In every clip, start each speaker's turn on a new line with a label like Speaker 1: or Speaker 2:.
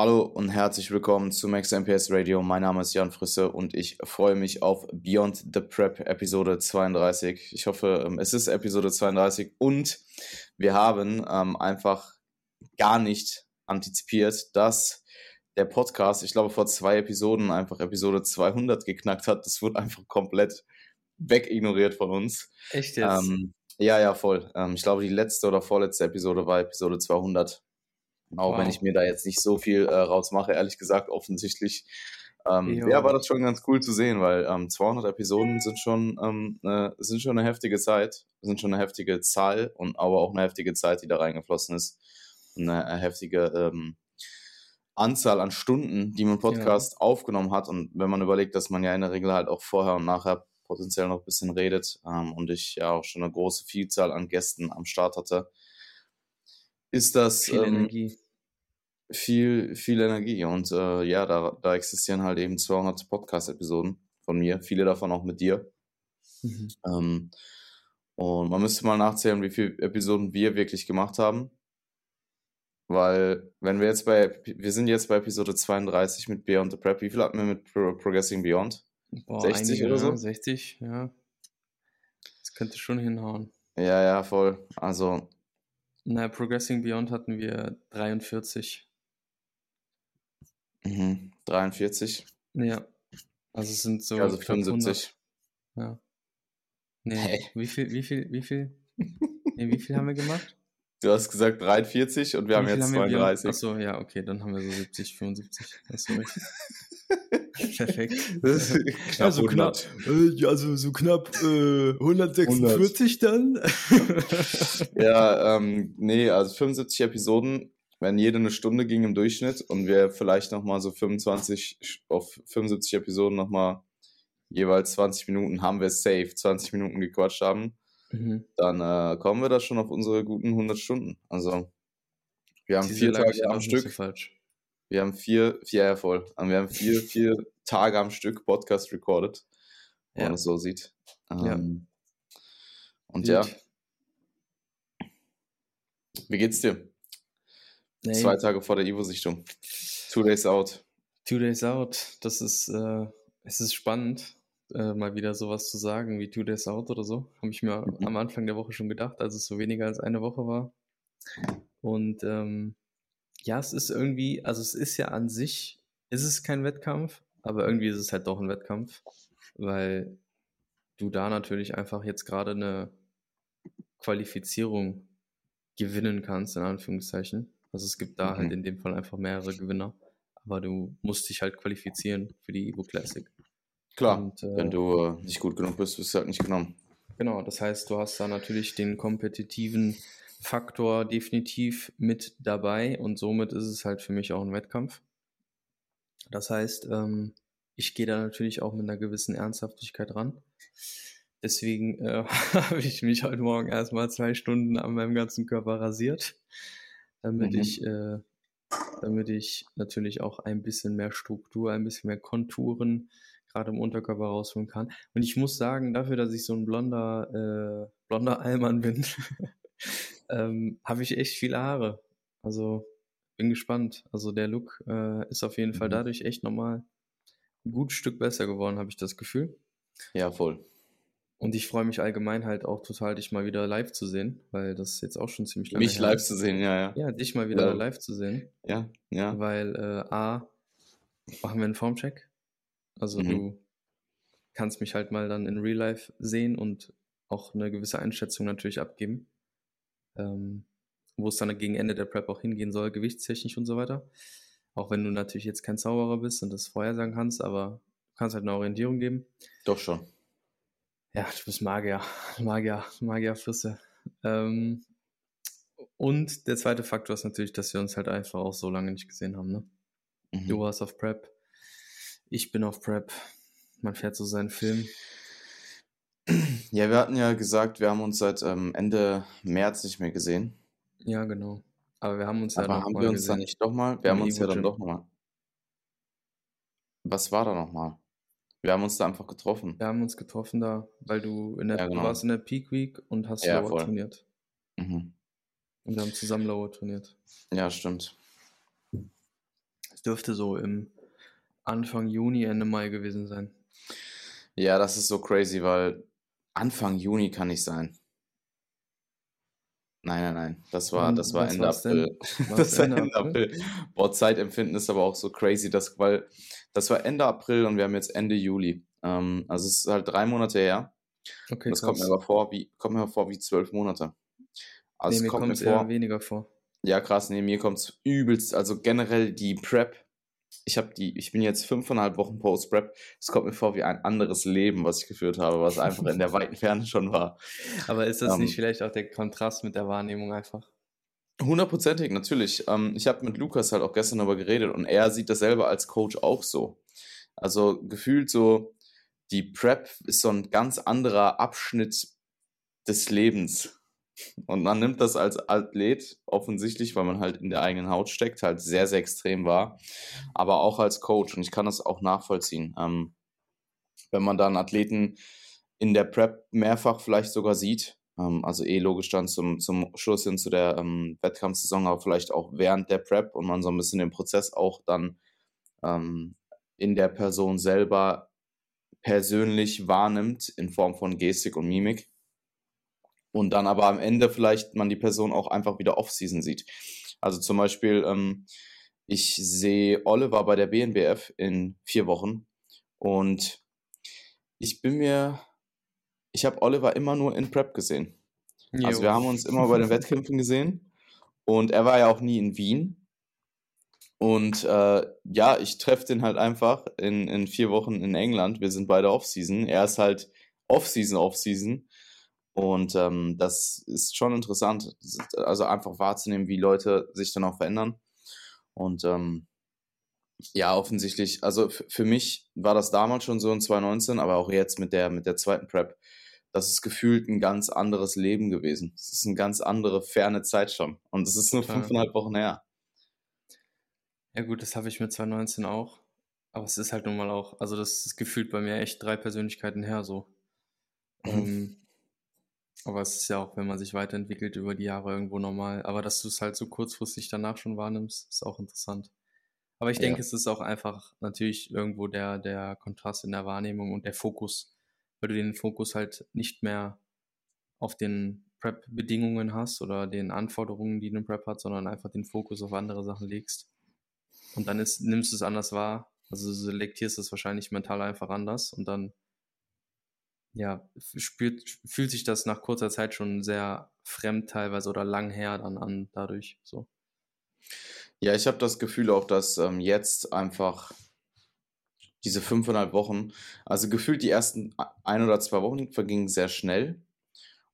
Speaker 1: Hallo und herzlich willkommen zu Max MPS Radio. Mein Name ist Jan Frisse und ich freue mich auf Beyond the Prep Episode 32. Ich hoffe, ähm, es ist Episode 32 und wir haben ähm, einfach gar nicht antizipiert, dass der Podcast, ich glaube, vor zwei Episoden einfach Episode 200 geknackt hat. Das wurde einfach komplett wegignoriert von uns.
Speaker 2: Echt jetzt?
Speaker 1: Ähm, ja, ja, voll. Ähm, ich glaube, die letzte oder vorletzte Episode war Episode 200. Auch wow. wenn ich mir da jetzt nicht so viel äh, rausmache, ehrlich gesagt, offensichtlich. Ähm, ja, war das schon ganz cool zu sehen, weil ähm, 200 Episoden sind schon, ähm, äh, sind schon eine heftige Zeit, sind schon eine heftige Zahl und aber auch eine heftige Zeit, die da reingeflossen ist. Eine, eine heftige ähm, Anzahl an Stunden, die man Podcast ja. aufgenommen hat. Und wenn man überlegt, dass man ja in der Regel halt auch vorher und nachher potenziell noch ein bisschen redet ähm, und ich ja auch schon eine große Vielzahl an Gästen am Start hatte, ist das
Speaker 2: viel ähm, Energie.
Speaker 1: Viel, viel Energie. Und äh, ja, da, da existieren halt eben 200 Podcast-Episoden von mir, viele davon auch mit dir. Mhm. Ähm, und man müsste mal nachzählen, wie viele Episoden wir wirklich gemacht haben. Weil, wenn wir jetzt bei, wir sind jetzt bei Episode 32 mit Beyond the Prep, wie viel hatten wir mit Pro Progressing Beyond?
Speaker 2: Boah, 60 einige, oder so? 60, ja. Das könnte schon hinhauen.
Speaker 1: Ja, ja, voll. Also,
Speaker 2: na, Progressing Beyond hatten wir 43.
Speaker 1: Mhm. 43?
Speaker 2: Ja. Also es sind so.
Speaker 1: Ja, also 75.
Speaker 2: 100. Ja. Nee, hey. wie viel, wie viel, wie viel? nee, wie viel haben wir gemacht?
Speaker 1: Du hast gesagt 43 und wir haben jetzt 32.
Speaker 2: Achso, ja, okay, dann haben wir so 70, 75. Hast du recht. Perfekt.
Speaker 1: knapp also, knapp,
Speaker 2: äh, also so knapp äh, 146 100.
Speaker 1: dann. ja, ähm, nee, also 75 Episoden, wenn jede eine Stunde ging im Durchschnitt und wir vielleicht nochmal so 25 auf 75 Episoden nochmal jeweils 20 Minuten haben wir safe, 20 Minuten gequatscht haben, mhm. dann äh, kommen wir da schon auf unsere guten 100 Stunden. Also wir haben Diese vier Tage am Stück. So falsch. Wir haben vier, vier, ja voll. Wir haben vier, vier Tage am Stück Podcast recorded, wenn ja. man es so sieht. Ähm, ja. Und Gut. ja. Wie geht's dir? Nee. Zwei Tage vor der Ivo-Sichtung. Two days out.
Speaker 2: Two days out. Das ist, äh, es ist spannend, äh, mal wieder sowas zu sagen wie Two days out oder so. Habe ich mir mhm. am Anfang der Woche schon gedacht, als es so weniger als eine Woche war. Und ähm, ja, es ist irgendwie, also es ist ja an sich, ist es kein Wettkampf, aber irgendwie ist es halt doch ein Wettkampf, weil du da natürlich einfach jetzt gerade eine Qualifizierung gewinnen kannst, in Anführungszeichen. Also es gibt da halt mhm. halt in dem Fall einfach mehrere Gewinner, aber du musst dich halt qualifizieren für die Evo Classic.
Speaker 1: Klar, Und, äh, wenn du äh, nicht gut genug bist, wirst du halt nicht genommen.
Speaker 2: Genau, das heißt, du hast da natürlich den kompetitiven Faktor definitiv mit dabei und somit ist es halt für mich auch ein Wettkampf. Das heißt, ähm, ich gehe da natürlich auch mit einer gewissen Ernsthaftigkeit ran. Deswegen äh, habe ich mich heute Morgen erstmal zwei Stunden an meinem ganzen Körper rasiert, damit mhm. ich, äh, damit ich natürlich auch ein bisschen mehr Struktur, ein bisschen mehr Konturen gerade im Unterkörper rausholen kann. Und ich muss sagen, dafür, dass ich so ein blonder, äh, blonder Allmann bin, ähm, habe ich echt viele Haare. Also bin gespannt. Also der Look äh, ist auf jeden mhm. Fall dadurch echt nochmal ein gutes Stück besser geworden, habe ich das Gefühl.
Speaker 1: Ja, voll.
Speaker 2: Und ich freue mich allgemein halt auch total, dich mal wieder live zu sehen, weil das jetzt auch schon ziemlich
Speaker 1: lange Mich live ist. zu sehen, ja, ja.
Speaker 2: Ja, dich mal wieder ja. live zu sehen.
Speaker 1: Ja, ja.
Speaker 2: Weil äh, A, machen wir einen Formcheck. Also mhm. du kannst mich halt mal dann in Real Life sehen und auch eine gewisse Einschätzung natürlich abgeben ähm, wo es dann gegen Ende der Prep auch hingehen soll, gewichtstechnisch und so weiter. Auch wenn du natürlich jetzt kein Zauberer bist und das vorhersagen kannst, aber du kannst halt eine Orientierung geben.
Speaker 1: Doch schon.
Speaker 2: Ja, du bist Magier, Magier, Magierfrisse. Ähm, und der zweite Faktor ist natürlich, dass wir uns halt einfach auch so lange nicht gesehen haben. Ne? Mhm. Du warst auf Prep, ich bin auf Prep. Man fährt so seinen Film.
Speaker 1: Ja, wir hatten ja gesagt, wir haben uns seit ähm, Ende März nicht mehr gesehen.
Speaker 2: Ja, genau. Aber wir haben uns ja
Speaker 1: Aber haben wir uns dann nicht doch mal? Wir haben uns ja dann doch nochmal. Was war da nochmal? Wir haben uns da einfach getroffen.
Speaker 2: Wir haben uns getroffen da, weil du in der ja, genau. warst in der Peak Week und hast ja, Lower voll. trainiert. Mhm. Und wir haben zusammen Lower trainiert.
Speaker 1: Ja, stimmt.
Speaker 2: Es dürfte so im Anfang Juni, Ende Mai gewesen sein.
Speaker 1: Ja, das ist so crazy, weil Anfang Juni kann nicht sein. Nein, nein, nein. Das war, das war Ende April. Das war Ende April. Boah, Zeitempfinden ist aber auch so crazy, dass, weil das war Ende April und wir haben jetzt Ende Juli. Ähm, also es ist halt drei Monate her. Okay, das kommt mir aber vor wie, kommt mir vor wie zwölf Monate. Also nee,
Speaker 2: mir kommt es eher weniger vor.
Speaker 1: Ja, krass, nee, mir kommt es übelst. Also generell die Prep ich habe die, ich bin jetzt fünfeinhalb Wochen Post-Prep. Es kommt mir vor wie ein anderes Leben, was ich geführt habe, was einfach in der weiten Ferne schon war.
Speaker 2: Aber ist das ähm, nicht vielleicht auch der Kontrast mit der Wahrnehmung einfach?
Speaker 1: Hundertprozentig, natürlich. Ähm, ich habe mit Lukas halt auch gestern darüber geredet und er sieht das selber als Coach auch so. Also gefühlt so, die Prep ist so ein ganz anderer Abschnitt des Lebens. Und man nimmt das als Athlet offensichtlich, weil man halt in der eigenen Haut steckt, halt sehr, sehr extrem wahr. Aber auch als Coach. Und ich kann das auch nachvollziehen. Ähm, wenn man dann Athleten in der Prep mehrfach vielleicht sogar sieht, ähm, also eh logisch dann zum, zum Schluss hin zu der ähm, Wettkampfsaison, aber vielleicht auch während der Prep und man so ein bisschen den Prozess auch dann ähm, in der Person selber persönlich wahrnimmt in Form von Gestik und Mimik und dann aber am Ende vielleicht man die Person auch einfach wieder Off-Season sieht. Also zum Beispiel, ähm, ich sehe Oliver bei der BNBF in vier Wochen und ich bin mir, ich habe Oliver immer nur in Prep gesehen. Jo. Also wir haben uns immer bei den Wettkämpfen gesehen und er war ja auch nie in Wien. Und äh, ja, ich treffe den halt einfach in, in vier Wochen in England. Wir sind beide Off-Season. Er ist halt Off-Season, Off-Season. Und ähm, das ist schon interessant, also einfach wahrzunehmen, wie Leute sich dann auch verändern. Und ähm, ja, offensichtlich, also für mich war das damals schon so in 2019, aber auch jetzt mit der, mit der zweiten Prep, das ist gefühlt ein ganz anderes Leben gewesen. Es ist eine ganz andere, ferne Zeit schon. Und es ist nur fünfeinhalb Wochen her.
Speaker 2: Ja, gut, das habe ich mit 2019 auch. Aber es ist halt nun mal auch, also das ist gefühlt bei mir echt drei Persönlichkeiten her so. Mhm. Ähm, aber es ist ja auch, wenn man sich weiterentwickelt über die Jahre irgendwo normal. Aber dass du es halt so kurzfristig danach schon wahrnimmst, ist auch interessant. Aber ich ja. denke, es ist auch einfach natürlich irgendwo der, der Kontrast in der Wahrnehmung und der Fokus, weil du den Fokus halt nicht mehr auf den Prep-Bedingungen hast oder den Anforderungen, die ein Prep hat, sondern einfach den Fokus auf andere Sachen legst. Und dann ist, nimmst du es anders wahr. Also du selektierst es wahrscheinlich mental einfach anders und dann ja, spürt, fühlt sich das nach kurzer Zeit schon sehr fremd teilweise oder lang her dann an dadurch so.
Speaker 1: Ja, ich habe das Gefühl auch, dass ähm, jetzt einfach diese fünfeinhalb Wochen, also gefühlt die ersten ein oder zwei Wochen vergingen sehr schnell.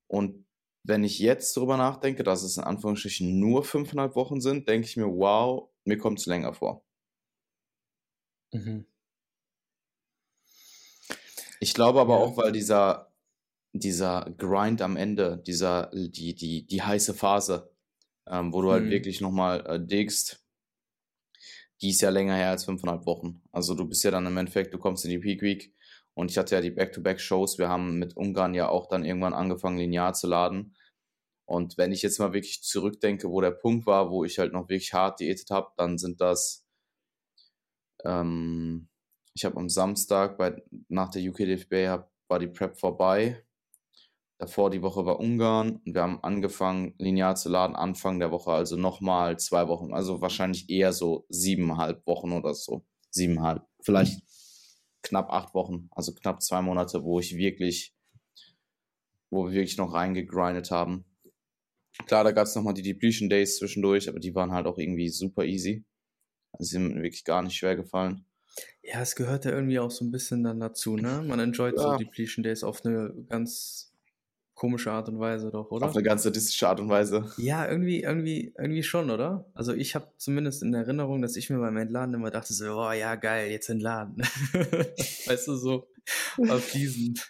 Speaker 1: Und wenn ich jetzt darüber nachdenke, dass es in Anführungsstrichen nur fünfeinhalb Wochen sind, denke ich mir, wow, mir kommt es länger vor. Mhm. Ich glaube aber ja. auch, weil dieser, dieser Grind am Ende, dieser, die, die, die heiße Phase, ähm, wo du halt mhm. wirklich nochmal äh, diggst, die ist ja länger her als fünfeinhalb Wochen. Also du bist ja dann im Endeffekt, du kommst in die Peak Week und ich hatte ja die Back-to-Back-Shows. Wir haben mit Ungarn ja auch dann irgendwann angefangen, linear zu laden. Und wenn ich jetzt mal wirklich zurückdenke, wo der Punkt war, wo ich halt noch wirklich hart diätet habe, dann sind das ähm, ich habe am Samstag bei, nach der UK DFB war die Prep vorbei. Davor die Woche war Ungarn und wir haben angefangen, linear zu laden, Anfang der Woche, also nochmal zwei Wochen, also wahrscheinlich eher so siebeneinhalb Wochen oder so. Siebeneinhalb, vielleicht knapp acht Wochen, also knapp zwei Monate, wo ich wirklich, wo wir wirklich noch reingegrindet haben. Klar, da gab es nochmal die Depletion Days zwischendurch, aber die waren halt auch irgendwie super easy. Also sind mir wirklich gar nicht schwer gefallen.
Speaker 2: Ja, es gehört ja irgendwie auch so ein bisschen dann dazu, ne? Man enjoyt so Depletion Days auf eine ganz komische Art und Weise doch, oder?
Speaker 1: Auf eine ganz sadistische Art und Weise.
Speaker 2: Ja, irgendwie, irgendwie, irgendwie schon, oder? Also ich habe zumindest in Erinnerung, dass ich mir beim Entladen immer dachte so, oh ja, geil, jetzt entladen. weißt du, so auf diesen.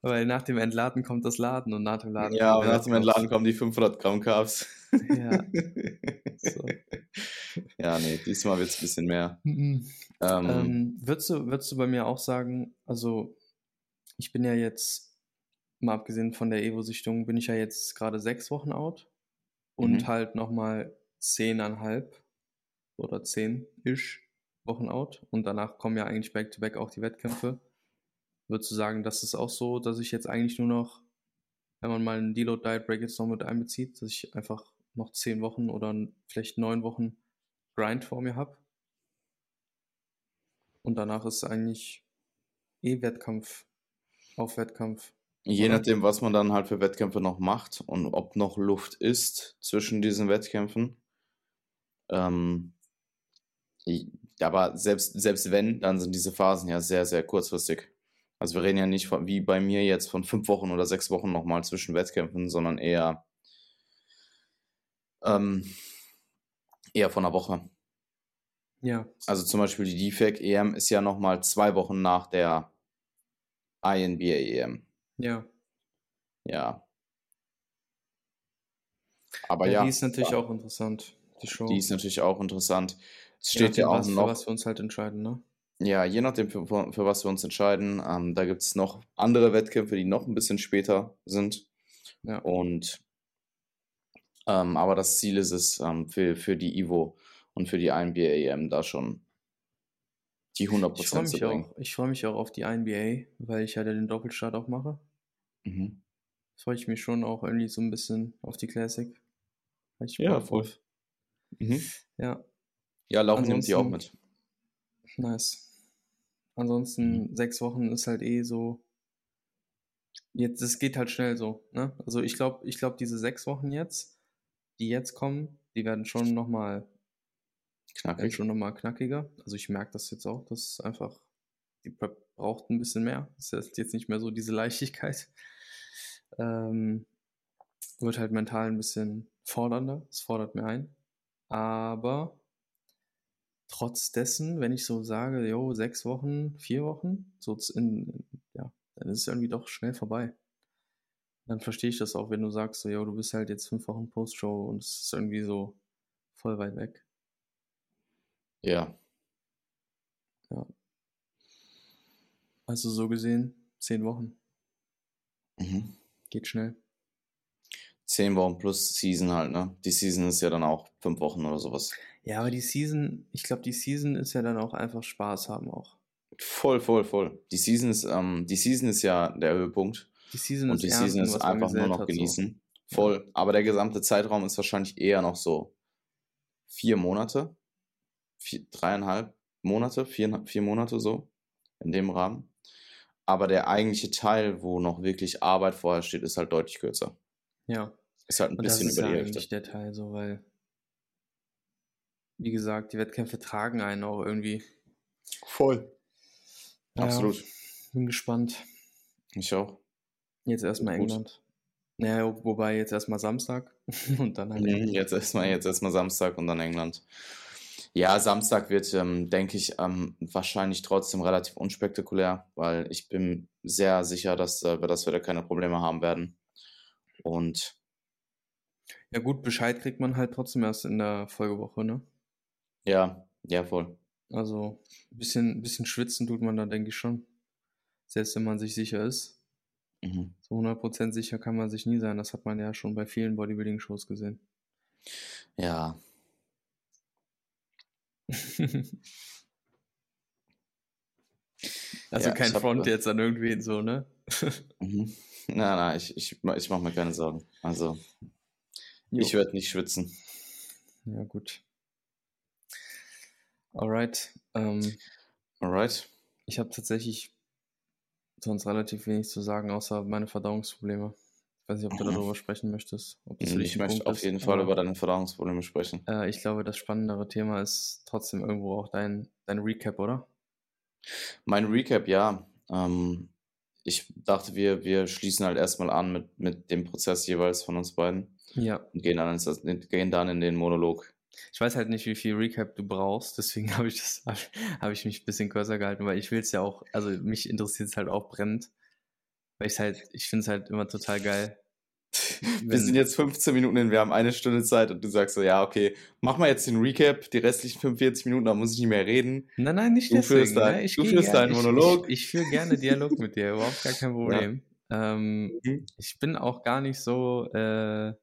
Speaker 2: Weil nach dem Entladen kommt das Laden und nach dem Laden
Speaker 1: Ja, und nach dem Entladen kommen die 500 Gramm Carbs. Ja. so. Ja, nee, diesmal wird es ein bisschen mehr.
Speaker 2: Ähm, ähm, würdest, du, würdest du bei mir auch sagen, also ich bin ja jetzt, mal abgesehen von der Evo-Sichtung, bin ich ja jetzt gerade sechs Wochen out und mhm. halt nochmal zehneinhalb oder zehn-ish Wochen out und danach kommen ja eigentlich back-to-back -back auch die Wettkämpfe. Würdest du sagen, das ist auch so, dass ich jetzt eigentlich nur noch, wenn man mal einen Deload Diet Break jetzt noch mit einbezieht, dass ich einfach noch zehn Wochen oder vielleicht neun Wochen Grind vor mir habe? Und danach ist eigentlich eh Wettkampf auf Wettkampf.
Speaker 1: Je nachdem, was man dann halt für Wettkämpfe noch macht und ob noch Luft ist zwischen diesen Wettkämpfen. Ähm, aber selbst, selbst wenn, dann sind diese Phasen ja sehr, sehr kurzfristig. Also wir reden ja nicht von, wie bei mir jetzt von fünf Wochen oder sechs Wochen nochmal zwischen Wettkämpfen, sondern eher, ähm, eher von einer Woche.
Speaker 2: Ja.
Speaker 1: Also zum Beispiel die DFAC EM ist ja nochmal zwei Wochen nach der INBA EM.
Speaker 2: Ja.
Speaker 1: Ja.
Speaker 2: Aber ja. ja die ist natürlich ja. auch interessant,
Speaker 1: die Show. Die ist natürlich auch interessant. Es steht ja auch
Speaker 2: was,
Speaker 1: noch.
Speaker 2: Für was wir uns halt entscheiden, ne?
Speaker 1: Ja, je nachdem, für, für was wir uns entscheiden. Ähm, da gibt es noch andere Wettkämpfe, die noch ein bisschen später sind.
Speaker 2: Ja.
Speaker 1: Und ähm, aber das Ziel ist es, ähm, für, für die Ivo und für die INBA EM da schon die 100%
Speaker 2: zu bringen. Auch, ich freue mich auch auf die INBA, weil ich ja den Doppelstart auch mache.
Speaker 1: Mhm.
Speaker 2: Freue ich mich schon auch irgendwie so ein bisschen auf die Classic.
Speaker 1: ja, voll.
Speaker 2: Mhm. Ja.
Speaker 1: Ja, laufen nimmt die auch mit.
Speaker 2: Nice. Ansonsten mhm. sechs Wochen ist halt eh so. Jetzt, es geht halt schnell so. Ne? Also ich glaube, ich glaube, diese sechs Wochen jetzt, die jetzt kommen, die werden schon nochmal
Speaker 1: Knackig.
Speaker 2: schon nochmal knackiger. Also ich merke das jetzt auch, dass einfach die Prep braucht ein bisschen mehr. Es ist jetzt nicht mehr so diese Leichtigkeit. Ähm, wird halt mental ein bisschen fordernder. Es fordert mir ein. Aber trotz dessen, wenn ich so sage, jo, sechs Wochen, vier Wochen, so in, ja, dann ist es irgendwie doch schnell vorbei. Dann verstehe ich das auch, wenn du sagst, so, jo, du bist halt jetzt fünf Wochen Postshow und es ist irgendwie so voll weit weg.
Speaker 1: Ja.
Speaker 2: Ja. Also so gesehen, zehn Wochen.
Speaker 1: Mhm.
Speaker 2: Geht schnell.
Speaker 1: Zehn Wochen plus Season halt, ne? Die Season ist ja dann auch fünf Wochen oder sowas.
Speaker 2: Ja, aber die Season, ich glaube, die Season ist ja dann auch einfach Spaß haben auch.
Speaker 1: Voll, voll, voll. Die Season ist, ähm, die Season ist ja der Höhepunkt.
Speaker 2: Die Season
Speaker 1: und
Speaker 2: ist
Speaker 1: die Season ist einfach nur noch genießen. So. Voll. Ja. Aber der gesamte Zeitraum ist wahrscheinlich eher noch so vier Monate, vier, dreieinhalb Monate, vier, vier Monate so in dem Rahmen. Aber der eigentliche Teil, wo noch wirklich Arbeit vorher steht, ist halt deutlich kürzer.
Speaker 2: Ja.
Speaker 1: Ist halt ein und bisschen
Speaker 2: das
Speaker 1: über
Speaker 2: ist
Speaker 1: die
Speaker 2: ja Hälfte. der Teil so, weil wie gesagt, die Wettkämpfe tragen einen auch irgendwie.
Speaker 1: Voll.
Speaker 2: Ja, Absolut. Bin gespannt.
Speaker 1: Ich auch.
Speaker 2: Jetzt erstmal England. Naja, wobei jetzt erstmal Samstag und dann halt.
Speaker 1: Mhm, jetzt erstmal jetzt erstmal Samstag und dann England. Ja, Samstag wird, ähm, denke ich, ähm, wahrscheinlich trotzdem relativ unspektakulär, weil ich bin sehr sicher, dass, äh, dass wir da keine Probleme haben werden. Und
Speaker 2: ja gut, Bescheid kriegt man halt trotzdem erst in der Folgewoche, ne?
Speaker 1: Ja, ja, voll.
Speaker 2: Also ein bisschen, bisschen schwitzen tut man da, denke ich schon. Selbst wenn man sich sicher ist.
Speaker 1: Mhm.
Speaker 2: So 100% sicher kann man sich nie sein. Das hat man ja schon bei vielen Bodybuilding-Shows gesehen.
Speaker 1: Ja.
Speaker 2: also ja, kein Front hab, jetzt an irgendwen so, ne?
Speaker 1: mhm. Nein, nein, ich, ich, ich mache mir keine Sorgen. Also, jo. ich werde nicht schwitzen.
Speaker 2: Ja, gut. Alright. Ähm,
Speaker 1: Alright.
Speaker 2: Ich habe tatsächlich sonst relativ wenig zu sagen, außer meine Verdauungsprobleme. Ich weiß nicht, ob du mhm. darüber sprechen möchtest.
Speaker 1: ich möchte auf jeden ist, Fall über deine Verdauungsprobleme sprechen.
Speaker 2: Äh, ich glaube, das spannendere Thema ist trotzdem irgendwo auch dein, dein Recap, oder?
Speaker 1: Mein Recap, ja. Ähm, ich dachte, wir, wir schließen halt erstmal an mit, mit dem Prozess jeweils von uns beiden.
Speaker 2: Ja.
Speaker 1: Und gehen dann, ins, gehen dann in den Monolog.
Speaker 2: Ich weiß halt nicht, wie viel Recap du brauchst, deswegen habe ich das, habe ich mich ein bisschen kürzer gehalten, weil ich will es ja auch, also mich interessiert es halt auch brennend. Weil ich halt, ich finde es halt immer total geil.
Speaker 1: Wir sind jetzt 15 Minuten hin, wir haben eine Stunde Zeit und du sagst so, ja, okay, mach mal jetzt den Recap, die restlichen 45 Minuten, da muss ich nicht mehr reden.
Speaker 2: Nein, nein, nicht
Speaker 1: du
Speaker 2: deswegen.
Speaker 1: Führst dein,
Speaker 2: ne?
Speaker 1: ich du führst deinen Monolog.
Speaker 2: Ich, ich, ich führe gerne Dialog mit dir, überhaupt gar kein Problem. Ja. Ähm, mhm. Ich bin auch gar nicht so, äh,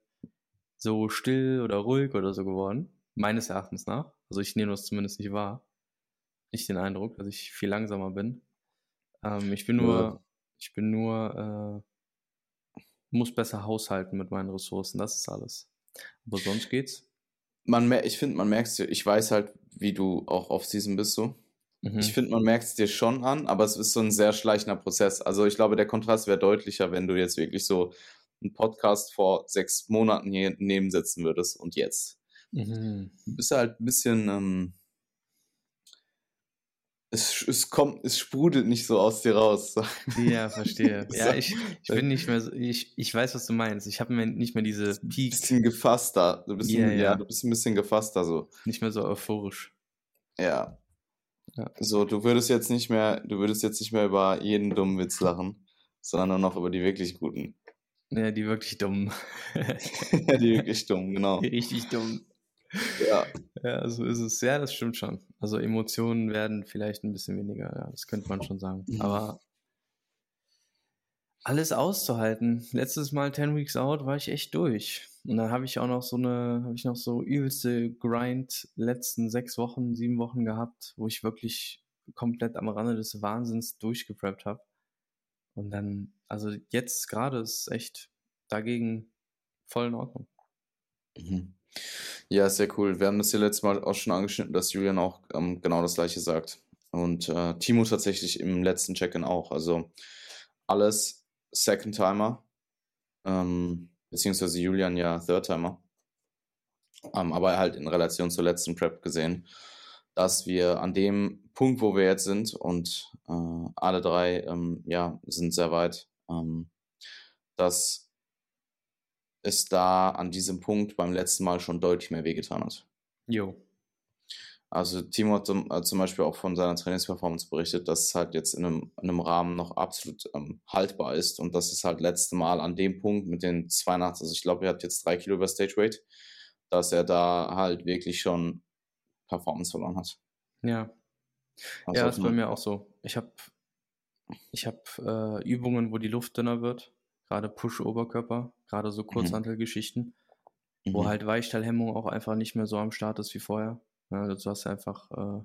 Speaker 2: so still oder ruhig oder so geworden meines Erachtens nach. Also ich nehme das zumindest nicht wahr. Nicht den Eindruck, dass ich viel langsamer bin. Ähm, ich bin nur, ja. Ich bin nur, äh, muss besser haushalten mit meinen Ressourcen. Das ist alles. Aber sonst geht's.
Speaker 1: Man, ich finde, man merkt es ich weiß halt, wie du auch Off-Season bist so. Mhm. Ich finde, man merkt es dir schon an, aber es ist so ein sehr schleichender Prozess. Also ich glaube, der Kontrast wäre deutlicher, wenn du jetzt wirklich so einen Podcast vor sechs Monaten hier nebensetzen würdest und jetzt. Mhm. Du bist halt ein bisschen, ähm, es, es kommt, es sprudelt nicht so aus dir raus.
Speaker 2: Ja, verstehe. ja, ich, ich bin nicht mehr so, ich, ich weiß, was du meinst. Ich habe nicht mehr diese
Speaker 1: Peak. Bisschen gefasster. Du bist, yeah, ein, ja. ja, du bist ein bisschen gefasster so.
Speaker 2: Nicht mehr so euphorisch.
Speaker 1: Ja. ja. So, du würdest jetzt nicht mehr, du würdest jetzt nicht mehr über jeden dummen Witz lachen, sondern nur noch über die wirklich guten.
Speaker 2: Ja, die wirklich dummen.
Speaker 1: die wirklich dummen, genau.
Speaker 2: Die richtig dummen.
Speaker 1: Ja.
Speaker 2: Ja, so ist es. Ja, das stimmt schon. Also Emotionen werden vielleicht ein bisschen weniger, ja, das könnte man schon sagen. Mhm. Aber alles auszuhalten. Letztes Mal 10 Weeks Out war ich echt durch. Und dann habe ich auch noch so eine, habe ich noch so übelste Grind letzten sechs Wochen, sieben Wochen gehabt, wo ich wirklich komplett am Rande des Wahnsinns durchgepreppt habe. Und dann, also jetzt gerade ist echt dagegen voll in Ordnung.
Speaker 1: Mhm. Ja, sehr cool. Wir haben das ja letztes Mal auch schon angeschnitten, dass Julian auch ähm, genau das gleiche sagt. Und äh, Timo tatsächlich im letzten Check-in auch. Also alles Second-Timer, ähm, beziehungsweise Julian ja Third-Timer. Ähm, aber halt in Relation zur letzten Prep gesehen, dass wir an dem Punkt, wo wir jetzt sind und äh, alle drei ähm, ja, sind sehr weit, ähm, dass es da an diesem Punkt beim letzten Mal schon deutlich mehr wehgetan hat.
Speaker 2: Jo.
Speaker 1: Also Timo hat zum, äh, zum, Beispiel auch von seiner Trainingsperformance berichtet, dass es halt jetzt in einem, in einem Rahmen noch absolut ähm, haltbar ist und dass es halt letzte Mal an dem Punkt mit den 82, also ich glaube, er hat jetzt drei Kilo über Stage Weight, dass er da halt wirklich schon Performance verloren hat.
Speaker 2: Ja. Also ja, ist bei mir auch so. Ich habe ich hab, äh, Übungen, wo die Luft dünner wird gerade Push-Oberkörper, gerade so mhm. Kurzhantelgeschichten, mhm. wo halt Weichteilhemmung auch einfach nicht mehr so am Start ist wie vorher. Ja, also du hast einfach äh,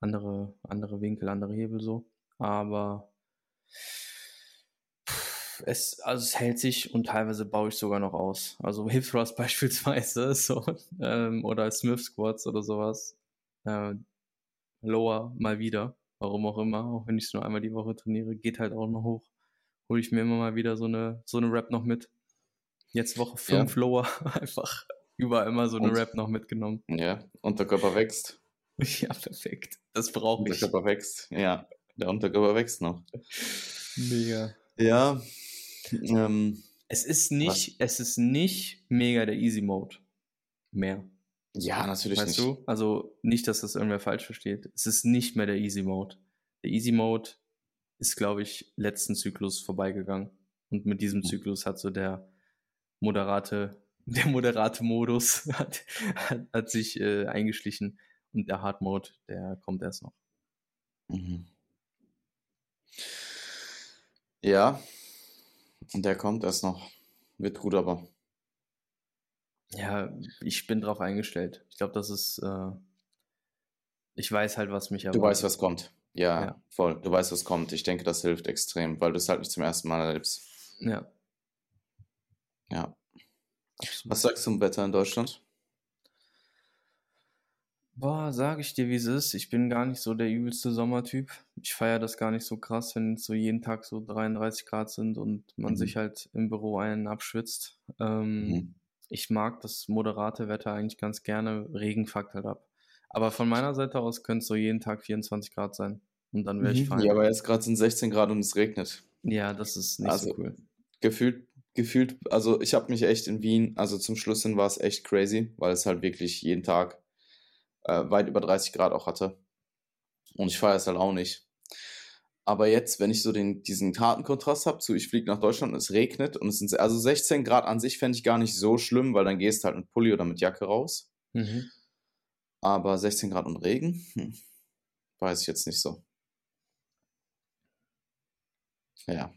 Speaker 2: andere, andere Winkel, andere Hebel so. Aber es, also es hält sich und teilweise baue ich sogar noch aus. Also Hip Thrust beispielsweise so, ähm, oder Smith Squats oder sowas. Äh, Lower mal wieder, warum auch immer, auch wenn ich es nur einmal die Woche trainiere, geht halt auch noch hoch hole ich mir immer mal wieder so eine, so eine Rap noch mit. Jetzt Woche 5 ja. Lower, einfach überall immer so eine und, Rap noch mitgenommen.
Speaker 1: Ja, Unterkörper wächst.
Speaker 2: Ja, perfekt. Das brauche
Speaker 1: ich. Unterkörper wächst, ja. Der Unterkörper wächst noch.
Speaker 2: Mega.
Speaker 1: Ja. Ähm,
Speaker 2: es ist nicht, was? es ist nicht mega der Easy Mode mehr.
Speaker 1: Ja, natürlich
Speaker 2: weißt nicht. du? Also nicht, dass das irgendwer falsch versteht. Es ist nicht mehr der Easy Mode. Der Easy Mode ist, glaube ich, letzten Zyklus vorbeigegangen. Und mit diesem mhm. Zyklus hat so der moderate, der moderate Modus hat, hat, hat sich äh, eingeschlichen und der Hard Mode, der kommt erst noch.
Speaker 1: Mhm. Ja, der kommt erst noch. Wird gut, aber.
Speaker 2: Ja, ich bin drauf eingestellt. Ich glaube, das ist. Äh, ich weiß halt, was mich
Speaker 1: erwartet. Du weißt, was kommt. Ja, ja, voll. Du weißt, was kommt. Ich denke, das hilft extrem, weil du es halt nicht zum ersten Mal erlebst.
Speaker 2: Ja.
Speaker 1: Ja. Absolut. Was sagst du zum Wetter in Deutschland?
Speaker 2: Boah, sage ich dir, wie es ist. Ich bin gar nicht so der übelste Sommertyp. Ich feiere das gar nicht so krass, wenn so jeden Tag so 33 Grad sind und man mhm. sich halt im Büro einen abschwitzt. Ähm, mhm. Ich mag das moderate Wetter eigentlich ganz gerne. Regen fuckt halt ab. Aber von meiner Seite aus könnte es so jeden Tag 24 Grad sein. Und dann wäre ich mhm. fein.
Speaker 1: Ja, aber jetzt gerade sind 16 Grad und es regnet.
Speaker 2: Ja, das ist nicht also, so cool.
Speaker 1: Gefühlt, gefühlt, also ich habe mich echt in Wien, also zum Schluss hin war es echt crazy, weil es halt wirklich jeden Tag äh, weit über 30 Grad auch hatte. Und ich feiere es halt auch nicht. Aber jetzt, wenn ich so den, diesen harten Kontrast habe zu, ich fliege nach Deutschland und es regnet und es sind, also 16 Grad an sich fände ich gar nicht so schlimm, weil dann gehst du halt mit Pulli oder mit Jacke raus. Mhm. Aber 16 Grad und Regen, hm, weiß ich jetzt nicht so. Ja.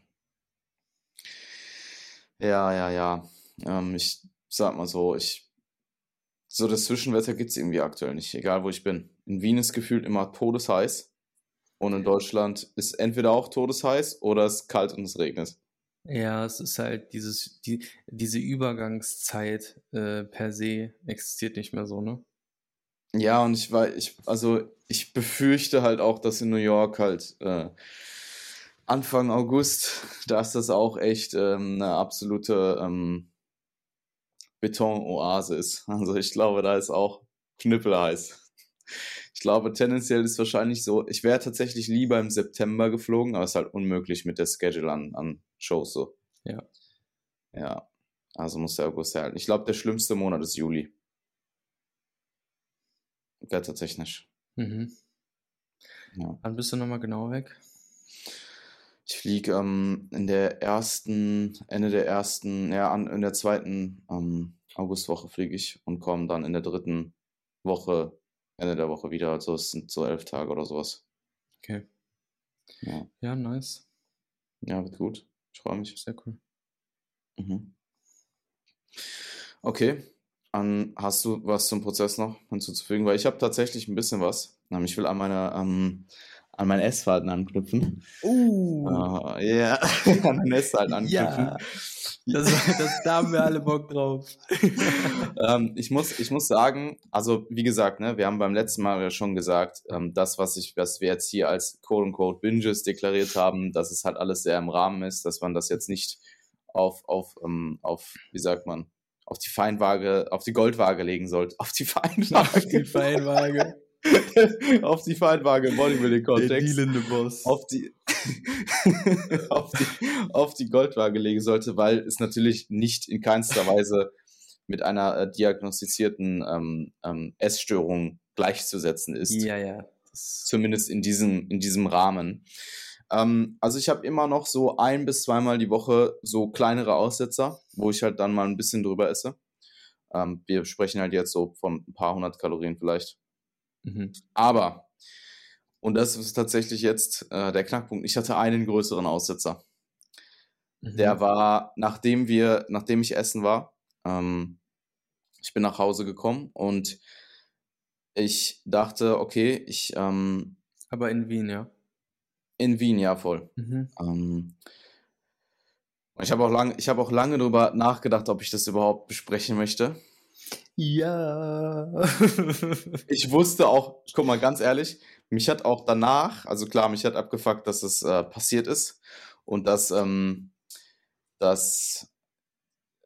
Speaker 1: Ja, ja, ja. Ähm, ich sag mal so, ich, so das Zwischenwetter gibt es irgendwie aktuell nicht, egal wo ich bin. In Wien ist gefühlt immer todesheiß und in Deutschland ist entweder auch todesheiß oder es ist kalt und es regnet.
Speaker 2: Ja, es ist halt dieses, die, diese Übergangszeit äh, per se existiert nicht mehr so, ne?
Speaker 1: Ja, und ich war, ich, also ich befürchte halt auch, dass in New York halt äh, Anfang August, da ist das auch echt ähm, eine absolute ähm, Betonoase ist. Also ich glaube, da ist auch knüppelheiß. Ich glaube, tendenziell ist wahrscheinlich so, ich wäre tatsächlich lieber im September geflogen, aber es ist halt unmöglich mit der Schedule an, an Shows so.
Speaker 2: Ja.
Speaker 1: Ja, also muss der August halten. Ich glaube, der schlimmste Monat ist Juli. Wettertechnisch.
Speaker 2: Mhm.
Speaker 1: Ja.
Speaker 2: Wann bist du nochmal genau weg?
Speaker 1: Ich fliege ähm, in der ersten, Ende der ersten, ja, an, in der zweiten ähm, Augustwoche fliege ich und komme dann in der dritten Woche, Ende der Woche wieder. Also es sind so elf Tage oder sowas.
Speaker 2: Okay.
Speaker 1: Ja,
Speaker 2: Ja, nice.
Speaker 1: ja wird gut. Ich freue mich.
Speaker 2: Sehr cool.
Speaker 1: Mhm. Okay. An, hast du was zum Prozess noch hinzuzufügen? Weil ich habe tatsächlich ein bisschen was. Ähm, Ich will an meine, ähm, an mein Essverhalten anknüpfen.
Speaker 2: Uh,
Speaker 1: Äh, Ja, an mein Essverhalten anknüpfen.
Speaker 2: ja. Das, das, da haben wir alle Bock drauf.
Speaker 1: ähm, ich, muss, ich muss sagen, also wie gesagt, ne, wir haben beim letzten Mal ja schon gesagt, ähm, das, was, ich, was wir jetzt hier als quote-unquote Binges deklariert haben, dass es halt alles sehr im Rahmen ist, dass man das jetzt nicht auf, auf, ähm, auf wie sagt man, auf die Feinwaage, auf die Goldwaage legen sollte. Auf die Feinwaage.
Speaker 2: Die Feinwaage.
Speaker 1: auf die Feinwaage im
Speaker 2: Der
Speaker 1: Bodybuilding-Kontext.
Speaker 2: dealende Boss.
Speaker 1: auf die, auf, die, auf die Goldwaage legen sollte, weil es natürlich nicht in keinster Weise mit einer äh, diagnostizierten ähm, ähm, Essstörung gleichzusetzen ist.
Speaker 2: Ja, ja.
Speaker 1: Zumindest in diesem, in diesem Rahmen. Ähm, also ich habe immer noch so ein bis zweimal die Woche so kleinere Aussetzer, wo ich halt dann mal ein bisschen drüber esse. Ähm, wir sprechen halt jetzt so von ein paar hundert Kalorien vielleicht.
Speaker 2: Mhm.
Speaker 1: Aber, und das ist tatsächlich jetzt äh, der Knackpunkt, ich hatte einen größeren Aussetzer.
Speaker 2: Mhm.
Speaker 1: Der war, nachdem wir, nachdem ich essen war, ähm, ich bin nach Hause gekommen und ich dachte, okay, ich ähm,
Speaker 2: Aber in Wien, ja.
Speaker 1: in Wien, ja voll.
Speaker 2: Mhm.
Speaker 1: Ähm, ich habe auch lange, ich habe auch lange darüber nachgedacht, ob ich das überhaupt besprechen möchte.
Speaker 2: Ja.
Speaker 1: Ich wusste auch, guck mal, ganz ehrlich, mich hat auch danach, also klar, mich hat abgefuckt, dass es äh, passiert ist und dass, ähm, dass,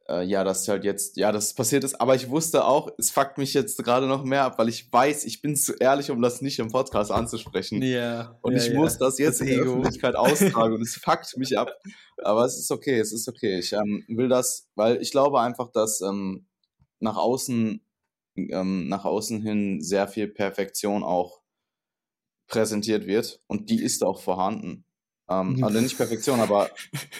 Speaker 1: äh, ja, dass halt jetzt, ja, das passiert ist, aber ich wusste auch, es fuckt mich jetzt gerade noch mehr ab, weil ich weiß, ich bin zu ehrlich, um das nicht im Podcast anzusprechen.
Speaker 2: ja.
Speaker 1: Und
Speaker 2: ja,
Speaker 1: ich
Speaker 2: ja.
Speaker 1: muss das jetzt
Speaker 2: Das
Speaker 1: in der. Öffentlichkeit austragen und es fuckt mich ab. Aber es ist okay, es ist okay. Ich ähm, will das, weil ich glaube einfach, dass ähm, nach außen, ähm, nach außen hin sehr viel Perfektion auch präsentiert wird und die ist auch vorhanden. Ähm, also nicht Perfektion, aber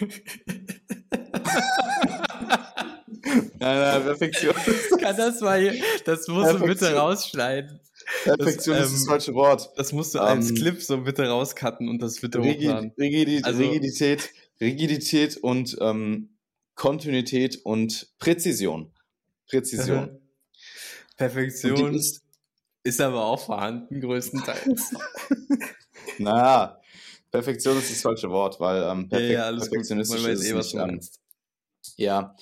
Speaker 1: nein, nein, Perfektion,
Speaker 2: Kann das mal hier, das musst du bitte
Speaker 1: Perfektion.
Speaker 2: rausschneiden.
Speaker 1: Perfektion ist das
Speaker 2: ähm,
Speaker 1: falsche Wort.
Speaker 2: Das musst du als
Speaker 1: Ähm,
Speaker 2: Clip so bitte rauscutten und das bitte
Speaker 1: Rigid,
Speaker 2: hochladen.
Speaker 1: Rigidität,
Speaker 2: Also-
Speaker 1: Rigidität, Rigidität und ähm, Kontinuität und Präzision. Präzision.
Speaker 2: Perfektion ist,
Speaker 1: ist,
Speaker 2: aber auch vorhanden, größtenteils.
Speaker 1: naja, Perfektion ist das falsche Wort, weil ähm,
Speaker 2: ja,
Speaker 1: perfekt,
Speaker 2: ja, gut. Man
Speaker 1: perfektionistisch
Speaker 2: weiß
Speaker 1: ist
Speaker 2: eh, was
Speaker 1: nicht.
Speaker 2: du meinst.
Speaker 1: ja,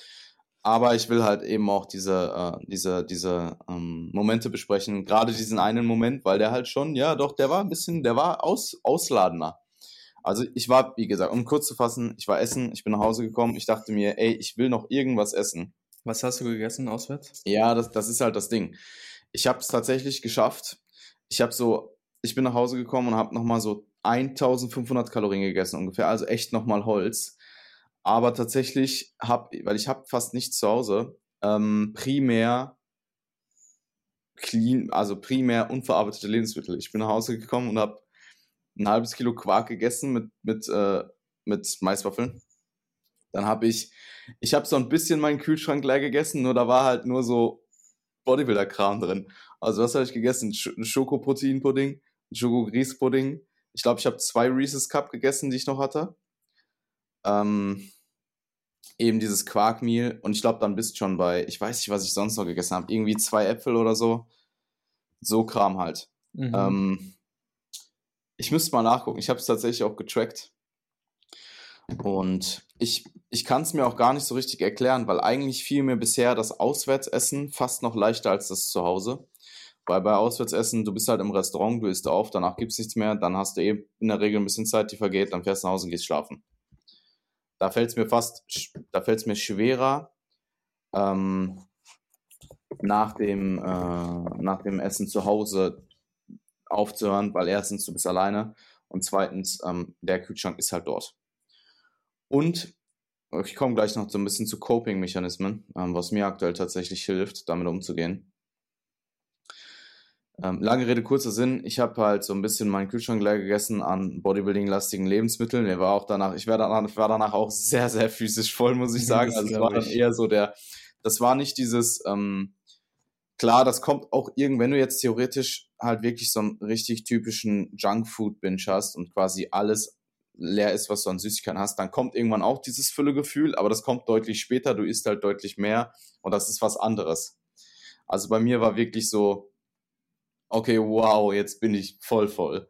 Speaker 1: aber ich will halt eben auch diese, äh, diese, diese ähm, Momente besprechen. Gerade diesen einen Moment, weil der halt schon, ja, doch, der war ein bisschen, der war aus, ausladender. Also ich war, wie gesagt, um kurz zu fassen, ich war essen, ich bin nach Hause gekommen, ich dachte mir, ey, ich will noch irgendwas essen.
Speaker 2: Was hast du gegessen auswärts?
Speaker 1: Ja, das, das ist halt das Ding. Ich habe es tatsächlich geschafft. Ich habe so, ich bin nach Hause gekommen und habe nochmal so 1500 Kalorien gegessen ungefähr, also echt nochmal Holz. Aber tatsächlich habe, weil ich habe fast nichts zu Hause, ähm, primär clean, also primär unverarbeitete Lebensmittel. Ich bin nach Hause gekommen und habe ein halbes Kilo Quark gegessen mit, mit, äh, mit Maiswaffeln. Dann habe ich, ich habe so ein bisschen meinen Kühlschrank leer gegessen, nur da war halt nur so Bodybuilder-Kram drin. Also was habe ich gegessen? Sch ein Schokoproteinpudding, ein Schoko-Grießpudding. Ich glaube, ich habe zwei Reese's Cup gegessen, die ich noch hatte. Ähm, eben dieses Quarkmehl und ich glaube, dann bist du schon bei, ich weiß nicht, was ich sonst noch gegessen habe, irgendwie zwei Äpfel oder so. So Kram halt. Mhm. Ähm, ich müsste mal nachgucken. Ich habe es tatsächlich auch getrackt. Und ich, ich kann es mir auch gar nicht so richtig erklären, weil eigentlich fiel mir bisher das Auswärtsessen fast noch leichter als das zu Hause. Weil bei Auswärtsessen, du bist halt im Restaurant, du isst auf, danach gibt es nichts mehr, dann hast du eh in der Regel ein bisschen Zeit, die vergeht, dann fährst du nach Hause und gehst schlafen. Da fällt es mir fast, da fällt es mir schwerer, ähm, nach, dem, äh, nach dem Essen zu Hause aufzuhören, weil erstens, du bist alleine und zweitens, ähm, der Kühlschrank ist halt dort. Und ich komme gleich noch so ein bisschen zu Coping-Mechanismen, ähm, was mir aktuell tatsächlich hilft, damit umzugehen. Ähm, lange Rede, kurzer Sinn. Ich habe halt so ein bisschen meinen Kühlschrank leer gegessen an Bodybuilding-lastigen Lebensmitteln. Der war auch danach, ich war danach, war danach auch sehr, sehr physisch voll, muss ich sagen. also es war dann eher so der, das war nicht dieses, ähm, klar, das kommt auch irgendwann, wenn du jetzt theoretisch halt wirklich so einen richtig typischen Junkfood-Binge hast und quasi alles leer ist, was du an Süßigkeiten hast, dann kommt irgendwann auch dieses Füllegefühl, aber das kommt deutlich später, du isst halt deutlich mehr und das ist was anderes. Also bei mir war wirklich so, okay, wow, jetzt bin ich voll voll.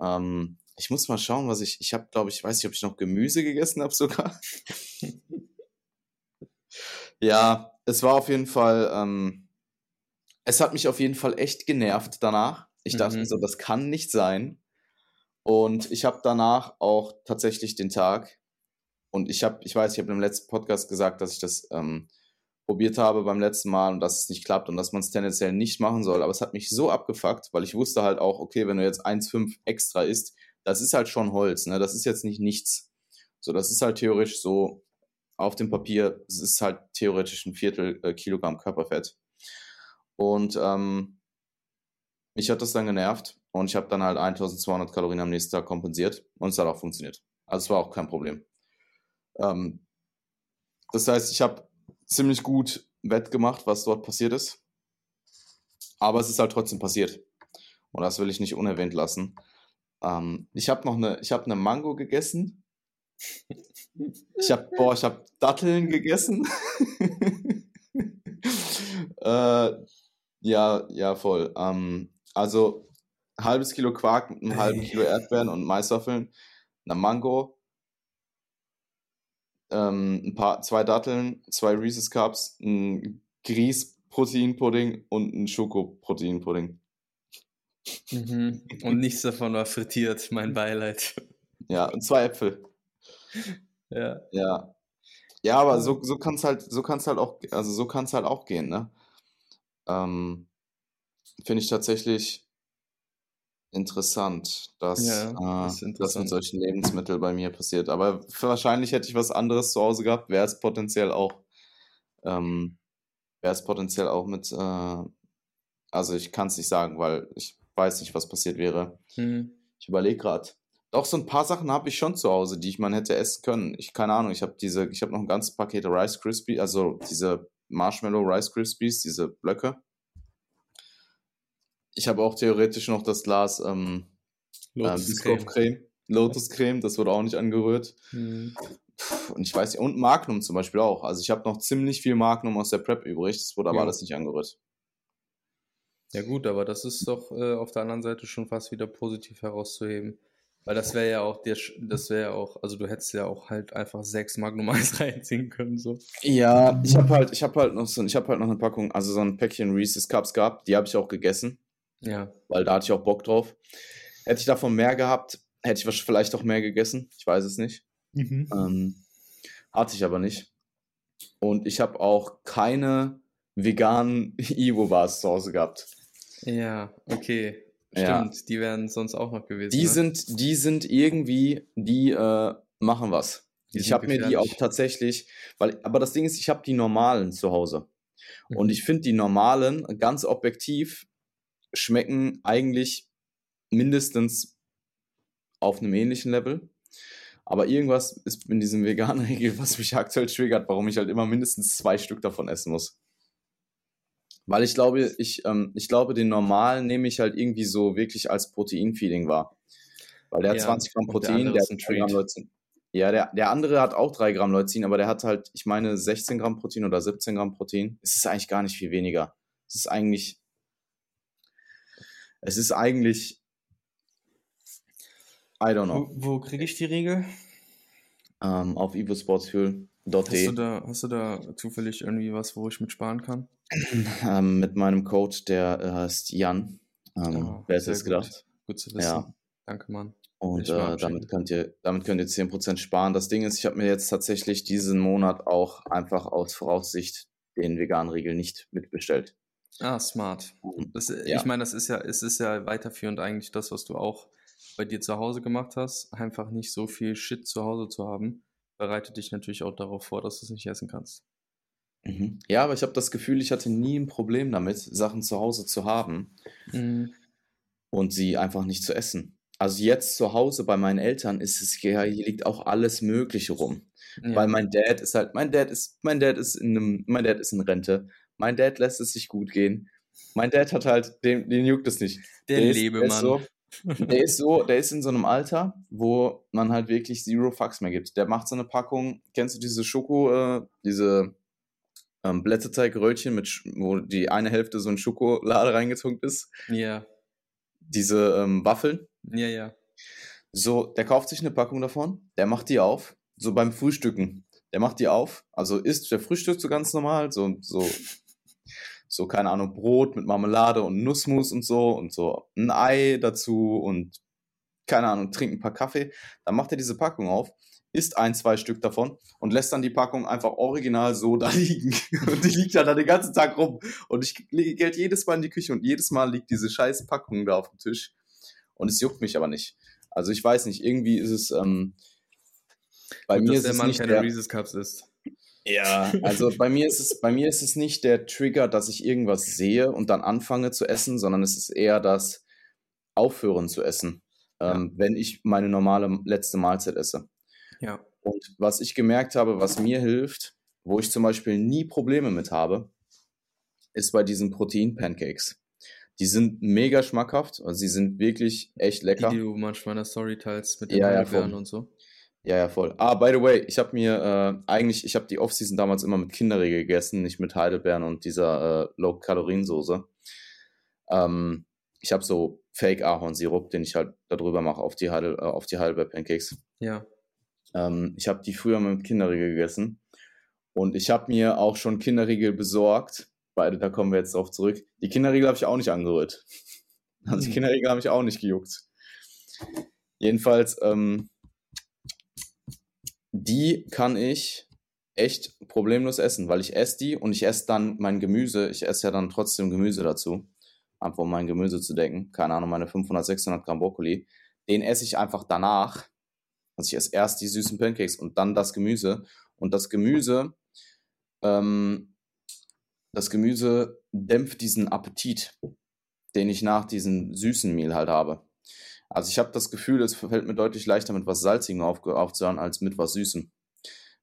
Speaker 1: Ähm, ich muss mal schauen, was ich, ich habe, glaube ich, weiß nicht, ob ich noch Gemüse gegessen habe sogar. ja, es war auf jeden Fall, ähm, es hat mich auf jeden Fall echt genervt danach. Ich dachte mhm. so, das kann nicht sein. Und ich habe danach auch tatsächlich den Tag, und ich habe, ich weiß, ich habe im letzten Podcast gesagt, dass ich das ähm, probiert habe beim letzten Mal und dass es nicht klappt und dass man es tendenziell nicht machen soll. Aber es hat mich so abgefuckt, weil ich wusste halt auch, okay, wenn du jetzt 1,5 extra isst, das ist halt schon Holz, ne? Das ist jetzt nicht nichts. So, das ist halt theoretisch so auf dem Papier, es ist halt theoretisch ein Viertel äh, Kilogramm Körperfett. Und ähm, mich hat das dann genervt und ich habe dann halt 1200 Kalorien am nächsten Tag kompensiert und es hat auch funktioniert. Also es war auch kein Problem. Ähm, das heißt, ich habe ziemlich gut wettgemacht, was dort passiert ist. Aber es ist halt trotzdem passiert. Und das will ich nicht unerwähnt lassen. Ähm, ich habe noch eine, ich habe eine Mango gegessen. Ich habe, boah, ich habe Datteln gegessen. äh, ja, ja, voll. Ähm, also halbes Kilo Quark mit einem halben Kilo Erdbeeren und Maiswaffeln, einer Mango, ähm, ein paar, zwei Datteln, zwei Reese's Cups, ein Grieß-Proteinpudding und ein Schoko-Proteinpudding.
Speaker 2: Mhm. Und nichts davon war frittiert, mein Beileid.
Speaker 1: Ja, und zwei Äpfel.
Speaker 2: Ja.
Speaker 1: Ja. Ja, aber so, so kann es halt, so kann's halt auch, also so kann es halt auch gehen, ne? Ähm, Finde ich tatsächlich interessant, dass ja, äh, das, das mit solchen Lebensmitteln bei mir passiert. Aber wahrscheinlich hätte ich was anderes zu Hause gehabt, wäre es potenziell auch, ähm, wäre es potenziell auch mit, äh, also ich kann es nicht sagen, weil ich weiß nicht, was passiert wäre. Mhm. Ich überlege gerade. Doch, so ein paar Sachen habe ich schon zu Hause, die ich man hätte essen können. Ich, keine Ahnung, ich habe diese, ich habe noch ein ganzes Paket Rice Krispies, also diese Marshmallow Rice Krispies, diese Blöcke ich habe auch theoretisch noch das Glas ähm, Lotuscreme. Ähm, Lotuscreme, das wurde auch nicht angerührt. Mhm. Und ich weiß nicht, und Magnum zum Beispiel auch. Also ich habe noch ziemlich viel Magnum aus der Prep übrig, das wurde aber ja. alles nicht angerührt.
Speaker 2: Ja gut, aber das ist doch äh, auf der anderen Seite schon fast wieder positiv herauszuheben. Weil das wäre ja auch der, das wäre ja auch, also du hättest ja auch halt einfach sechs Magnum Eis reinziehen können, so.
Speaker 1: Ja, ich habe halt, ich habe halt noch so, ich habe halt noch eine Packung, also so ein Päckchen Reese's Cups gehabt, die habe ich auch gegessen.
Speaker 2: Ja.
Speaker 1: Weil da hatte ich auch Bock drauf. Hätte ich davon mehr gehabt, hätte ich vielleicht auch mehr gegessen. Ich weiß es nicht. Mhm. Ähm, hatte ich aber nicht. Und ich habe auch keine veganen Ivo-Bars zu Hause gehabt.
Speaker 2: Ja, okay. Stimmt, ja. die wären sonst auch noch gewesen.
Speaker 1: Die, ne? sind, die sind irgendwie, die äh, machen was. Die ich habe mir die auch tatsächlich, weil, aber das Ding ist, ich habe die normalen zu Hause. Mhm. Und ich finde die normalen ganz objektiv schmecken eigentlich mindestens auf einem ähnlichen Level. Aber irgendwas ist in diesem veganen Regel, was mich aktuell triggert, warum ich halt immer mindestens zwei Stück davon essen muss. Weil ich glaube, ich, ähm, ich glaube, den normalen nehme ich halt irgendwie so wirklich als Proteinfeeling wahr. Weil der ja, hat 20 Gramm Protein, der, der hat 3 Gramm Ja, der, der andere hat auch 3 Gramm Leucin, aber der hat halt, ich meine, 16 Gramm Protein oder 17 Gramm Protein. Es ist eigentlich gar nicht viel weniger. Es ist eigentlich, es ist eigentlich, I don't know.
Speaker 2: Wo, wo kriege ich die Regel?
Speaker 1: Ähm, auf evosportsfuel.de.
Speaker 2: Hast du, da, hast du da zufällig irgendwie was, wo ich mit sparen kann?
Speaker 1: ähm, mit meinem Code, der äh, heißt Jan. Ähm,
Speaker 2: Oh,
Speaker 1: wer hätte es gedacht?
Speaker 2: Gut zu wissen.
Speaker 1: Ja.
Speaker 2: Danke, Mann.
Speaker 1: Und äh,
Speaker 2: am
Speaker 1: damit, könnt ihr, damit könnt ihr 10% sparen. Das Ding ist, ich habe mir jetzt tatsächlich diesen Monat auch einfach aus Voraussicht den veganen Riegel nicht mitbestellt.
Speaker 2: Ah, smart. Das,
Speaker 1: Ja.
Speaker 2: Ich meine, das ist ja, es ist ja weiterführend eigentlich das, was du auch bei dir zu Hause gemacht hast. Einfach nicht so viel Shit zu Hause zu haben, bereitet dich natürlich auch darauf vor, dass du es nicht essen kannst.
Speaker 1: Mhm. Ja, aber ich habe das Gefühl, ich hatte nie ein Problem damit, Sachen zu Hause zu haben und sie einfach nicht zu essen. Also jetzt zu Hause bei meinen Eltern ist es ja, hier liegt auch alles Mögliche rum.
Speaker 2: Ja.
Speaker 1: Weil mein Dad ist halt, mein Dad ist, mein Dad ist in einem, mein Dad ist in Rente. Mein Dad lässt es sich gut gehen. Mein Dad hat halt, den, den juckt es nicht.
Speaker 2: der
Speaker 1: ist-
Speaker 2: Lebemann.
Speaker 1: Ist so, der ist so, der ist in so einem Alter, wo man halt wirklich zero Fucks mehr gibt. Der macht so eine Packung, kennst du diese Schoko, äh, diese ähm, Blätterteigröllchen mit, wo die eine Hälfte so in Schokolade reingetunkt ist?
Speaker 2: ja,
Speaker 1: Diese ähm, Waffeln.
Speaker 2: ja, ja.
Speaker 1: So, der kauft sich eine Packung davon, der macht die auf, so beim Frühstücken. Der macht die auf, also isst der Frühstück so ganz normal, so, so, so, keine Ahnung, Brot mit Marmelade und Nussmus und so und so ein Ei dazu und keine Ahnung, trinkt ein paar Kaffee. Dann macht er diese Packung auf, isst ein, zwei Stück davon und lässt dann die Packung einfach original so da liegen. Und die liegt dann, dann den ganzen Tag rum. Und ich lege Geld jedes Mal in die Küche und jedes Mal liegt diese scheiß Packung da auf dem Tisch. Und es juckt mich aber nicht. Also ich weiß nicht, irgendwie ist es, ähm, bei
Speaker 2: Gut,
Speaker 1: mir
Speaker 2: dass
Speaker 1: ist
Speaker 2: der Mann keine
Speaker 1: der,
Speaker 2: Reese's Cups isst.
Speaker 1: Ja, also bei mir ist es, bei mir ist es nicht der Trigger, dass ich irgendwas sehe und dann anfange zu essen, sondern es ist eher das Aufhören zu essen, ähm, wenn ich meine normale letzte Mahlzeit esse.
Speaker 2: Ja.
Speaker 1: Und was ich gemerkt habe, was mir hilft, wo ich zum Beispiel nie Probleme mit habe, ist bei diesen Protein-Pancakes. Die sind mega schmackhaft, also sie sind wirklich echt
Speaker 2: Die,
Speaker 1: lecker.
Speaker 2: die du manchmal in der Story teilst mit den
Speaker 1: Ja, ja,
Speaker 2: und so.
Speaker 1: Ja, ja, voll. Ah, by the way, ich habe mir äh, eigentlich, ich habe die Offseason damals immer mit Kinderriegel gegessen, nicht mit Heidelbeeren und dieser äh, Low-Kalorien-Soße. Ähm, ich habe so Fake-Ahornsirup, den ich halt darüber mache auf die, Heidel, äh, auf die Heidelbeer-Pancakes.
Speaker 2: Ja.
Speaker 1: Ähm, ich habe die früher mit Kinderriegel gegessen und ich habe mir auch schon Kinderriegel besorgt. Beide, da kommen wir jetzt drauf zurück. Die Kinderriegel habe ich auch nicht angerührt. Also die
Speaker 2: Hm.
Speaker 1: Kinderriegel habe ich auch nicht gejuckt. Jedenfalls, ähm, die kann ich echt problemlos essen, weil ich esse die und ich esse dann mein Gemüse. Ich esse ja dann trotzdem Gemüse dazu, einfach um mein Gemüse zu decken. Keine Ahnung, meine 500, 600 Gramm Brokkoli. Den esse ich einfach danach. Also ich esse erst die süßen Pancakes und dann das Gemüse. Und das Gemüse, ähm, das Gemüse dämpft diesen Appetit, den ich nach diesem süßen Meal halt habe. Also ich habe das Gefühl, es fällt mir deutlich leichter mit was Salzigem auf, aufzuhören als mit was Süßem.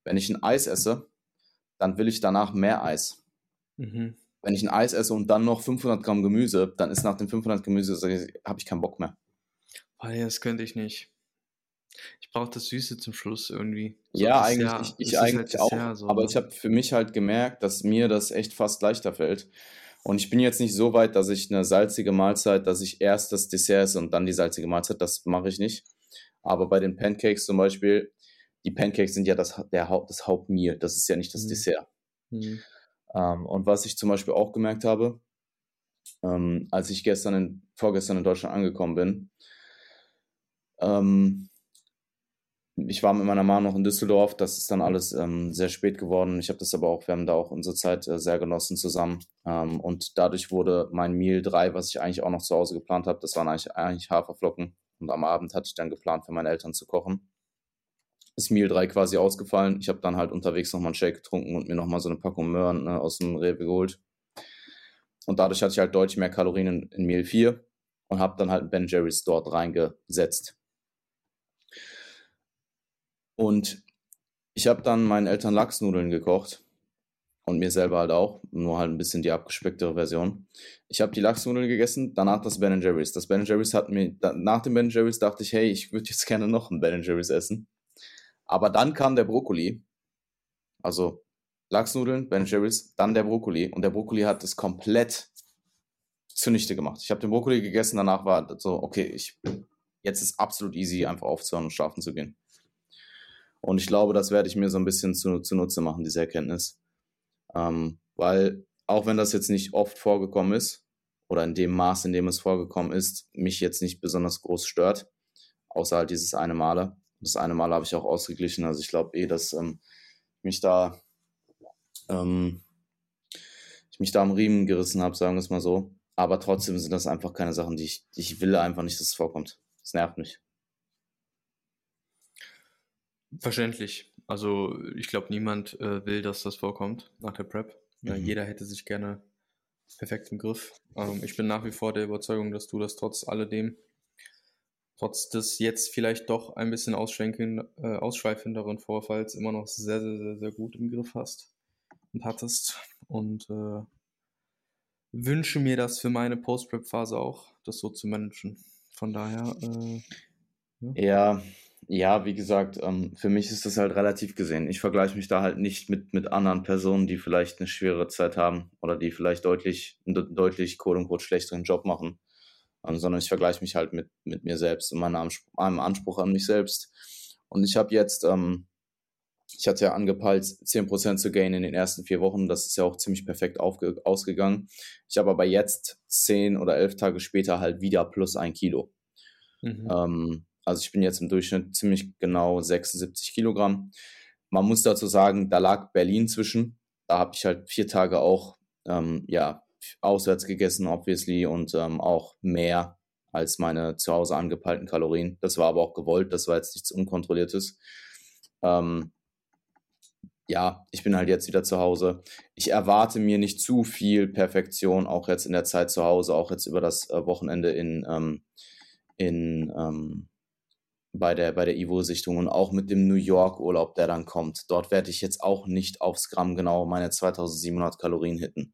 Speaker 1: Wenn ich ein Eis esse, dann will ich danach mehr Eis.
Speaker 2: Mhm.
Speaker 1: Wenn ich ein Eis esse und dann noch 500 Gramm Gemüse, dann ist nach dem 500 Gemüse, habe ich keinen Bock mehr.
Speaker 2: Ja, das könnte ich nicht. Ich brauche das Süße zum Schluss irgendwie.
Speaker 1: ja,
Speaker 2: Dessert.
Speaker 1: eigentlich, ich,
Speaker 2: Das
Speaker 1: ich
Speaker 2: ist halt
Speaker 1: eigentlich auch.
Speaker 2: So,
Speaker 1: aber
Speaker 2: ne?
Speaker 1: ich habe für mich halt gemerkt, dass mir das echt fast leichter fällt. Und ich bin jetzt nicht so weit, dass ich eine salzige Mahlzeit, dass ich erst das Dessert esse und dann die salzige Mahlzeit, das mache ich nicht. Aber bei den Pancakes zum Beispiel, die Pancakes sind ja das, der Haupt, das Hauptmeal, das ist ja nicht das
Speaker 2: Mhm.
Speaker 1: Dessert.
Speaker 2: Mhm.
Speaker 1: Ähm, und was ich zum Beispiel auch gemerkt habe, ähm, als ich gestern in, vorgestern in Deutschland angekommen bin, ähm, ich war mit meiner Mama noch in Düsseldorf, das ist dann alles ähm, sehr spät geworden. Ich habe das aber auch, wir haben da auch unsere Zeit äh, sehr genossen zusammen. Ähm, und dadurch wurde mein Meal 3, was ich eigentlich auch noch zu Hause geplant habe, das waren eigentlich, eigentlich Haferflocken. Und am Abend hatte ich dann geplant, für meine Eltern zu kochen. Ist Meal 3 quasi ausgefallen. Ich habe dann halt unterwegs nochmal einen Shake getrunken und mir nochmal so eine Packung Möhren ne, aus dem Rewe geholt. Und dadurch hatte ich halt deutlich mehr Kalorien in, in Meal 4 und habe dann halt Ben Jerry's dort reingesetzt. Und ich habe dann meinen Eltern Lachsnudeln gekocht und mir selber halt auch, nur halt ein bisschen die abgespecktere Version. Ich habe die Lachsnudeln gegessen, danach das Ben Jerry's. Das Ben Jerry's hat mir, nach dem Ben Jerry's dachte ich, hey, ich würde jetzt gerne noch ein Ben Jerry's essen. Aber dann kam der Brokkoli, also Lachsnudeln, Ben Jerry's, dann der Brokkoli und der Brokkoli hat es komplett zunichte gemacht. Ich habe den Brokkoli gegessen, danach war so, okay, ich, jetzt ist absolut easy, einfach aufzuhören und schlafen zu gehen. Und ich glaube, das werde ich mir so ein bisschen zu, zunutze machen, diese Erkenntnis. Ähm, weil, auch wenn das jetzt nicht oft vorgekommen ist, oder in dem Maß, in dem es vorgekommen ist, mich jetzt nicht besonders groß stört, außer halt dieses eine Male. Das eine Mal habe ich auch ausgeglichen. Also ich glaube eh, dass ähm, mich da ähm, ich mich da am Riemen gerissen habe, sagen wir es mal so. Aber trotzdem sind das einfach keine Sachen, die ich, die ich will einfach nicht, dass es vorkommt. Das nervt mich.
Speaker 2: Verständlich. Also ich glaube, niemand äh, will, dass das vorkommt nach der Prep. Mhm. jeder hätte sich gerne perfekt im Griff. Ähm, ich bin nach wie vor der Überzeugung, dass du das trotz alledem, trotz des jetzt vielleicht doch ein bisschen äh, ausschweifenderen Vorfalls immer noch sehr, sehr, sehr, sehr gut im Griff hast und hattest. Und äh, wünsche mir das für meine Post-Prep-Phase auch, das so zu managen. Von daher. Äh,
Speaker 1: ja. ja. Ja, wie gesagt, ähm, für mich ist das halt relativ gesehen. Ich vergleiche mich da halt nicht mit, mit anderen Personen, die vielleicht eine schwere Zeit haben oder die vielleicht deutlich, einen deutlich quote schlechteren Job machen, ähm, sondern ich vergleiche mich halt mit, mit mir selbst und meinem Anspruch, meinem Anspruch an mich selbst. Und ich habe jetzt ähm, ich hatte ja angepeilt, 10% zu gainen in den ersten vier Wochen. Das ist ja auch ziemlich perfekt ausgegangen. Ich habe aber jetzt zehn oder elf Tage später halt wieder plus ein Kilo. Mhm. Ähm, also ich bin jetzt im Durchschnitt ziemlich genau 76 Kilogramm. Man muss dazu sagen, da lag Berlin zwischen. Da habe ich halt vier Tage auch ähm, ja, auswärts gegessen, obviously, und ähm, auch mehr als meine zu Hause angepeilten Kalorien. Das war aber auch gewollt, das war jetzt nichts Unkontrolliertes. Ähm, ja, ich bin halt jetzt wieder zu Hause. Ich erwarte mir nicht zu viel Perfektion, auch jetzt in der Zeit zu Hause, auch jetzt über das äh, Wochenende in, ähm, in ähm, bei der, bei der Ivo-Sichtung und auch mit dem New York-Urlaub, der dann kommt. Dort werde ich jetzt auch nicht aufs Gramm genau meine 2700 Kalorien hitten.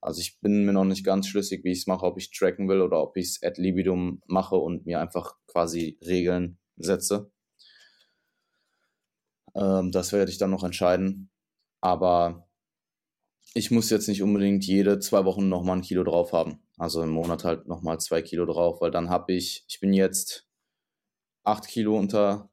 Speaker 1: Also ich bin mir noch nicht ganz schlüssig, wie ich es mache, ob ich tracken will oder ob ich es ad libidum mache und mir einfach quasi Regeln setze. Ähm, das werde ich dann noch entscheiden. Aber ich muss jetzt nicht unbedingt jede zwei Wochen nochmal ein Kilo drauf haben. Also im Monat halt nochmal zwei Kilo drauf, weil dann habe ich, ich bin jetzt acht Kilo unter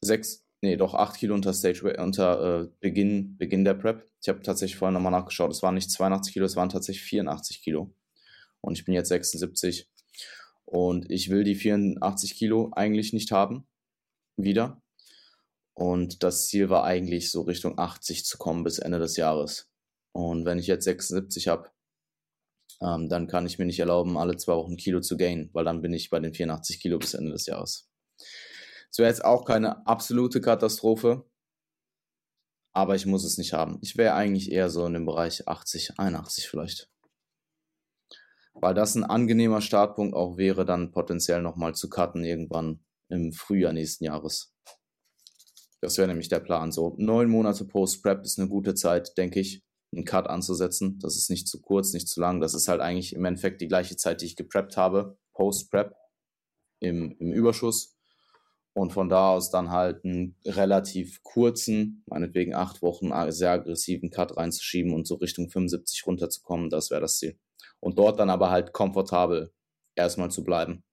Speaker 1: sechs, nee, doch acht Kilo unter Stage, unter äh, Beginn, Beginn der Prep. Ich habe tatsächlich vorhin nochmal nachgeschaut. Es waren nicht 82 Kilo, es waren tatsächlich 84 Kilo. Und ich bin jetzt 76. Und ich will die 84 Kilo eigentlich nicht haben. Wieder. Und das Ziel war eigentlich so Richtung 80 zu kommen bis Ende des Jahres. Und wenn ich jetzt 76 habe, ähm, dann kann ich mir nicht erlauben, alle zwei Wochen Kilo zu gainen, weil dann bin ich bei den 84 Kilo bis Ende des Jahres. Es wäre jetzt auch keine absolute Katastrophe, aber ich muss es nicht haben. Ich wäre eigentlich eher so in dem Bereich 80, 81 vielleicht. Weil das ein angenehmer Startpunkt auch wäre, dann potenziell nochmal zu cutten irgendwann im Frühjahr nächsten Jahres. Das wäre nämlich der Plan. So neun Monate Post-Prep ist eine gute Zeit, denke ich, einen Cut anzusetzen. Das ist nicht zu kurz, nicht zu lang. Das ist halt eigentlich im Endeffekt die gleiche Zeit, die ich gepreppt habe, Post-Prep im, im Überschuss. Und von da aus dann halt einen relativ kurzen, meinetwegen acht Wochen, sehr aggressiven Cut reinzuschieben und so Richtung 75 runterzukommen. Das wäre das Ziel. Und dort dann aber halt komfortabel erstmal zu bleiben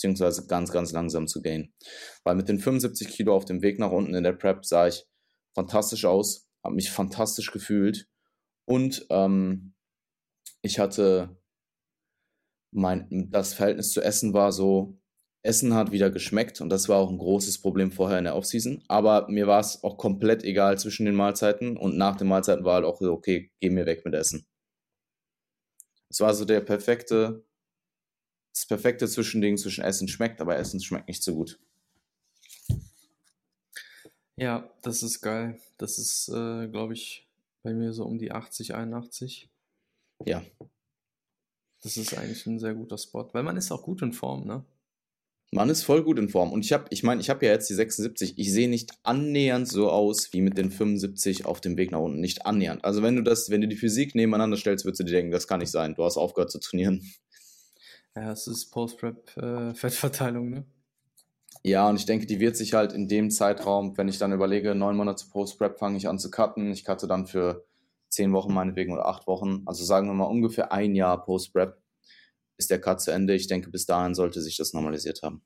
Speaker 1: beziehungsweise ganz, ganz langsam zu gehen. Weil mit den 75 Kilo auf dem Weg nach unten in der Prep sah ich fantastisch aus, habe mich fantastisch gefühlt und ähm, ich hatte mein, das Verhältnis zu Essen war so, Essen hat wieder geschmeckt und das war auch ein großes Problem vorher in der Offseason. Aber mir war es auch komplett egal zwischen den Mahlzeiten und nach den Mahlzeiten war halt auch so, okay, geh mir weg mit Essen. Es war so der perfekte das perfekte Zwischending zwischen Essen schmeckt, aber Essen schmeckt nicht so gut.
Speaker 2: Ja, das ist geil. Das ist, äh, glaube ich, bei mir so um die 80, 81.
Speaker 1: Ja.
Speaker 2: Das ist eigentlich ein sehr guter Spot, weil man ist auch gut in Form, ne?
Speaker 1: Man ist voll gut in Form. Und ich habe, ich meine, ich habe ja jetzt die 76. Ich sehe nicht annähernd so aus wie mit den 75 auf dem Weg nach unten. Nicht annähernd. Also wenn du das, wenn du die Physik nebeneinander stellst, würdest du dir denken, das kann nicht sein. Du hast aufgehört zu trainieren.
Speaker 2: Ja, es ist Post-Prep-Fettverteilung, äh, ne?
Speaker 1: Ja, und ich denke, die wird sich halt in dem Zeitraum, wenn ich dann überlege, neun Monate Post-Prep fange ich an zu cutten. Ich cutte dann für zehn Wochen meinetwegen oder acht Wochen. Also sagen wir mal ungefähr ein Jahr Post-Prep ist der Cut zu Ende. Ich denke, bis dahin sollte sich das normalisiert haben.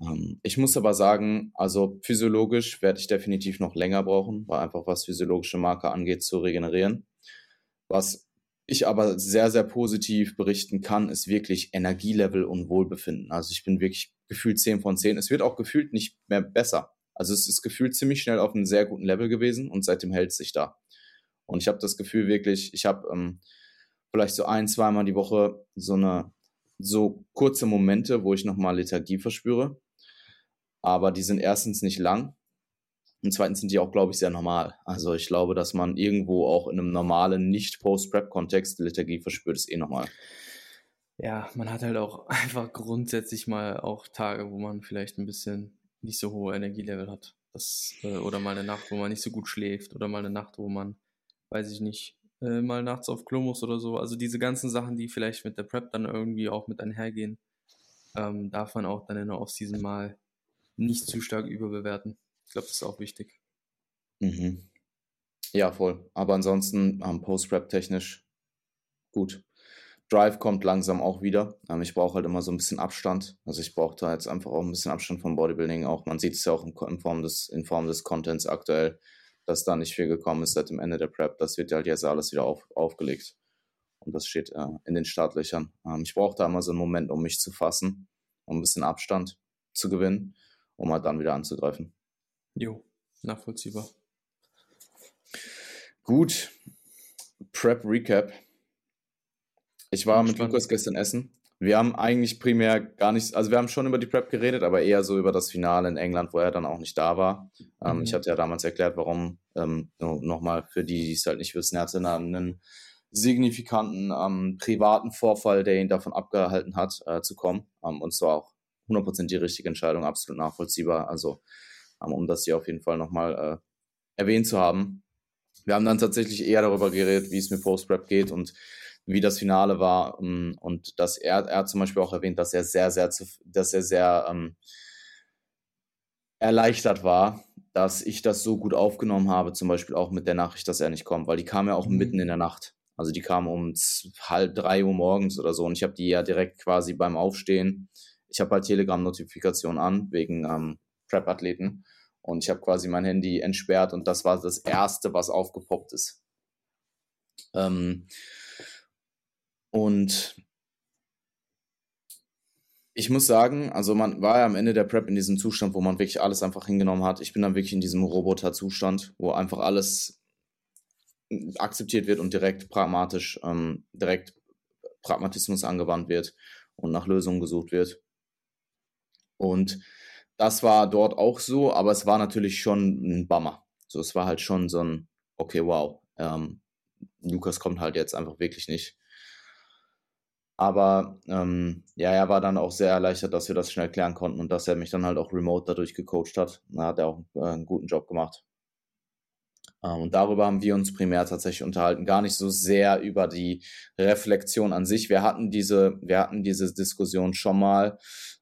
Speaker 1: Ähm, ich muss aber sagen, also physiologisch werde ich definitiv noch länger brauchen, weil einfach was physiologische Marker angeht, zu regenerieren. Was ich aber sehr, sehr positiv berichten kann, ist wirklich Energielevel und Wohlbefinden. Also ich bin wirklich gefühlt 10 von 10. Es wird auch gefühlt nicht mehr besser. Also es ist gefühlt ziemlich schnell auf einem sehr guten Level gewesen und seitdem hält es sich da. Und ich habe das Gefühl wirklich, ich habe ähm, vielleicht so ein, zweimal die Woche so eine so kurze Momente, wo ich nochmal Lethargie verspüre. Aber die sind erstens nicht lang und zweitens sind die auch, glaube ich, sehr normal. Also ich glaube, dass man irgendwo auch in einem normalen, nicht Post-Prep-Kontext Lethargie verspürt, ist eh normal.
Speaker 2: Ja, man hat halt auch einfach grundsätzlich mal auch Tage, wo man vielleicht ein bisschen nicht so hohe Energielevel hat. Das, äh, oder mal eine Nacht, wo man nicht so gut schläft. Oder mal eine Nacht, wo man, weiß ich nicht, äh, mal nachts auf Klo muss oder so. Also diese ganzen Sachen, die vielleicht mit der Prep dann irgendwie auch mit einhergehen, ähm, darf man auch dann in der Off-Season mal nicht zu stark überbewerten. Ich glaube, das ist auch wichtig.
Speaker 1: Mhm. Ja, voll. Aber ansonsten ähm, Post-Prep technisch gut. Drive kommt langsam auch wieder. Ähm, ich brauche halt immer so ein bisschen Abstand. Also ich brauche da jetzt einfach auch ein bisschen Abstand vom Bodybuilding. Auch man sieht es ja auch in, in, Form des, in Form des Contents aktuell, dass da nicht viel gekommen ist seit dem Ende der Prep. Das wird halt jetzt alles wieder auf, aufgelegt. Und das steht äh, in den Startlöchern. Ähm, ich brauche da immer so einen Moment, um mich zu fassen, um ein bisschen Abstand zu gewinnen, um halt dann wieder anzugreifen.
Speaker 2: Jo, nachvollziehbar.
Speaker 1: Gut. Prep Recap. Ich war mit Lukas gestern essen. Wir haben eigentlich primär gar nicht, also wir haben schon über die Prep geredet, aber eher so über das Finale in England, wo er dann auch nicht da war. Ähm, mhm. Ich hatte ja damals erklärt, warum, ähm, nochmal für die, die es halt nicht wissen, er hatte einen signifikanten ähm, privaten Vorfall, der ihn davon abgehalten hat, äh, zu kommen. Ähm, und zwar auch 100% die richtige Entscheidung, absolut nachvollziehbar. Also um das hier auf jeden Fall nochmal äh, erwähnt zu haben. Wir haben dann tatsächlich eher darüber geredet, wie es mit Post-Prep geht und wie das Finale war. Ähm, und dass er, er hat zum Beispiel auch erwähnt, dass er sehr, sehr, dass er sehr ähm, erleichtert war, dass ich das so gut aufgenommen habe, zum Beispiel auch mit der Nachricht, dass er nicht kommt, weil die kam ja auch mhm. mitten in der Nacht. Also die kam um halb drei Uhr morgens oder so und ich habe die ja direkt quasi beim Aufstehen. Ich habe halt Telegram-Notifikation an wegen ähm, Prep-Athleten. Und ich habe quasi mein Handy entsperrt und das war das Erste, was aufgepoppt ist. Ähm, und ich muss sagen, also man war ja am Ende der Prep in diesem Zustand, wo man wirklich alles einfach hingenommen hat. Ich bin dann wirklich in diesem Roboter-Zustand, wo einfach alles akzeptiert wird und direkt pragmatisch, ähm, direkt Pragmatismus angewandt wird und nach Lösungen gesucht wird. Und das war dort auch so, aber es war natürlich schon ein Bummer. So, es war halt schon so ein, okay, wow, ähm, Lukas kommt halt jetzt einfach wirklich nicht. Aber ähm, ja, er war dann auch sehr erleichtert, dass wir das schnell klären konnten und dass er mich dann halt auch remote dadurch gecoacht hat. Da hat er auch äh, einen guten Job gemacht. Ähm, und darüber haben wir uns primär tatsächlich unterhalten, gar nicht so sehr über die Reflexion an sich. Wir hatten diese, wir hatten diese Diskussion schon mal,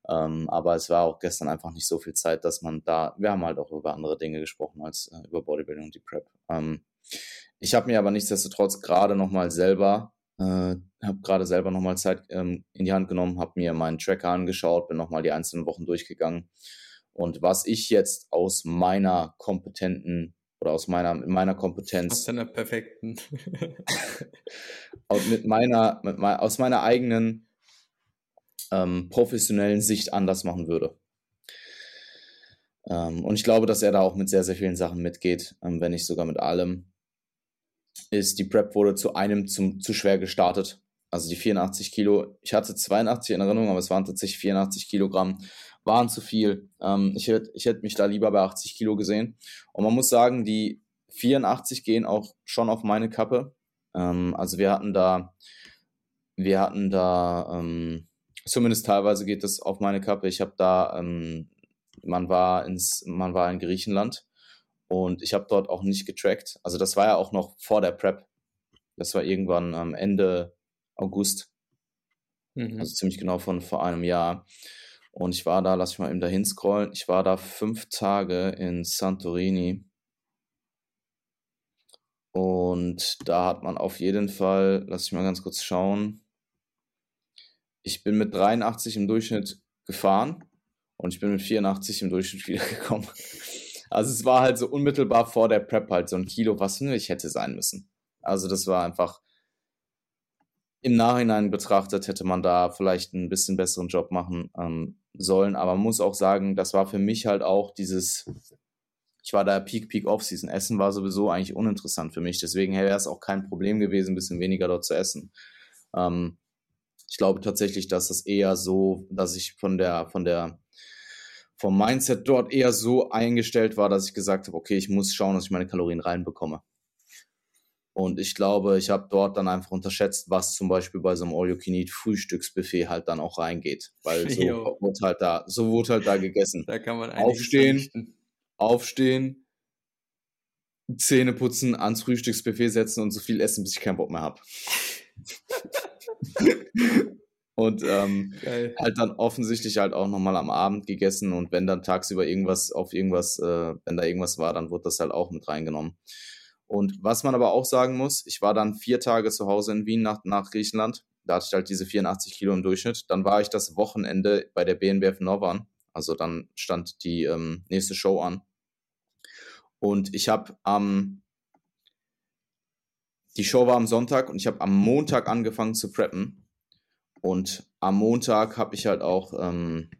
Speaker 1: ähm, aber es war auch gestern einfach nicht so viel Zeit, dass man da, wir haben halt auch über andere Dinge gesprochen als äh, über Bodybuilding und die Prep. Ähm, ich habe mir aber nichtsdestotrotz gerade nochmal selber, äh, habe gerade selber nochmal Zeit ähm, in die Hand genommen, habe mir meinen Tracker angeschaut, bin nochmal die einzelnen Wochen durchgegangen. Und was ich jetzt aus meiner kompetenten oder aus meiner, meiner Kompetenz.
Speaker 2: Aus deiner perfekten.
Speaker 1: mit meiner, mit mein, aus meiner eigenen ähm, professionellen Sicht anders machen würde. Ähm, und ich glaube, dass er da auch mit sehr, sehr vielen Sachen mitgeht, ähm, wenn nicht sogar mit allem. Ist die Prep wurde zu einem zum, zu schwer gestartet. Also die 84 Kilo. Ich hatte 82 in Erinnerung, aber es waren tatsächlich 84 Kilogramm. Waren zu viel. Ähm, ich hätte ich hätt mich da lieber bei 80 Kilo gesehen. Und man muss sagen, die 84 gehen auch schon auf meine Kappe. Ähm, also wir hatten da, wir hatten da, ähm, Zumindest teilweise geht das auf meine Kappe. Ich habe da, ähm, man war ins, man war in Griechenland und ich habe dort auch nicht getrackt. Also das war ja auch noch vor der Prep. Das war irgendwann am Ende August. Mhm. Also ziemlich genau von vor einem Jahr. Und ich war da, lass ich mal eben dahin scrollen, ich war da fünf Tage in Santorini. Und da hat man auf jeden Fall, lass ich mal ganz kurz schauen, ich bin mit 83 im Durchschnitt gefahren und ich bin mit 84 im Durchschnitt wiedergekommen. Also es war halt so unmittelbar vor der Prep halt so ein Kilo, was nicht hätte sein müssen. Also das war einfach im Nachhinein betrachtet hätte man da vielleicht einen bisschen besseren Job machen ähm, sollen. Aber man muss auch sagen, das war für mich halt auch dieses, ich war da Peak, Peak Off-Season. Essen war sowieso eigentlich uninteressant für mich. Deswegen wäre es auch kein Problem gewesen, ein bisschen weniger dort zu essen. Ähm, ich glaube tatsächlich, dass das eher so, dass ich von der, von der, vom Mindset dort eher so eingestellt war, dass ich gesagt habe, okay, ich muss schauen, dass ich meine Kalorien reinbekomme. Und ich glaube, ich habe dort dann einfach unterschätzt, was zum Beispiel bei so einem All-You-Can-Eat-Frühstücksbuffet halt dann auch reingeht. Weil so wurde halt da, so wurde halt da gegessen.
Speaker 2: Da kann man
Speaker 1: aufstehen, verrichten. aufstehen, Zähne putzen, ans Frühstücksbuffet setzen und so viel essen, bis ich keinen Bock mehr habe. und ähm, halt dann offensichtlich halt auch nochmal am Abend gegessen und wenn dann tagsüber irgendwas auf irgendwas, äh, wenn da irgendwas war, dann wurde das halt auch mit reingenommen. Und was man aber auch sagen muss, ich war dann vier Tage zu Hause in Wien nach, nach Griechenland. Da hatte ich halt diese 84 Kilo im Durchschnitt. Dann war ich das Wochenende bei der BNBF Novan. Also dann stand die ähm, nächste Show an. Und ich habe am die Show war am Sonntag und ich habe am Montag angefangen zu preppen. Und am Montag habe ich halt auch ähm,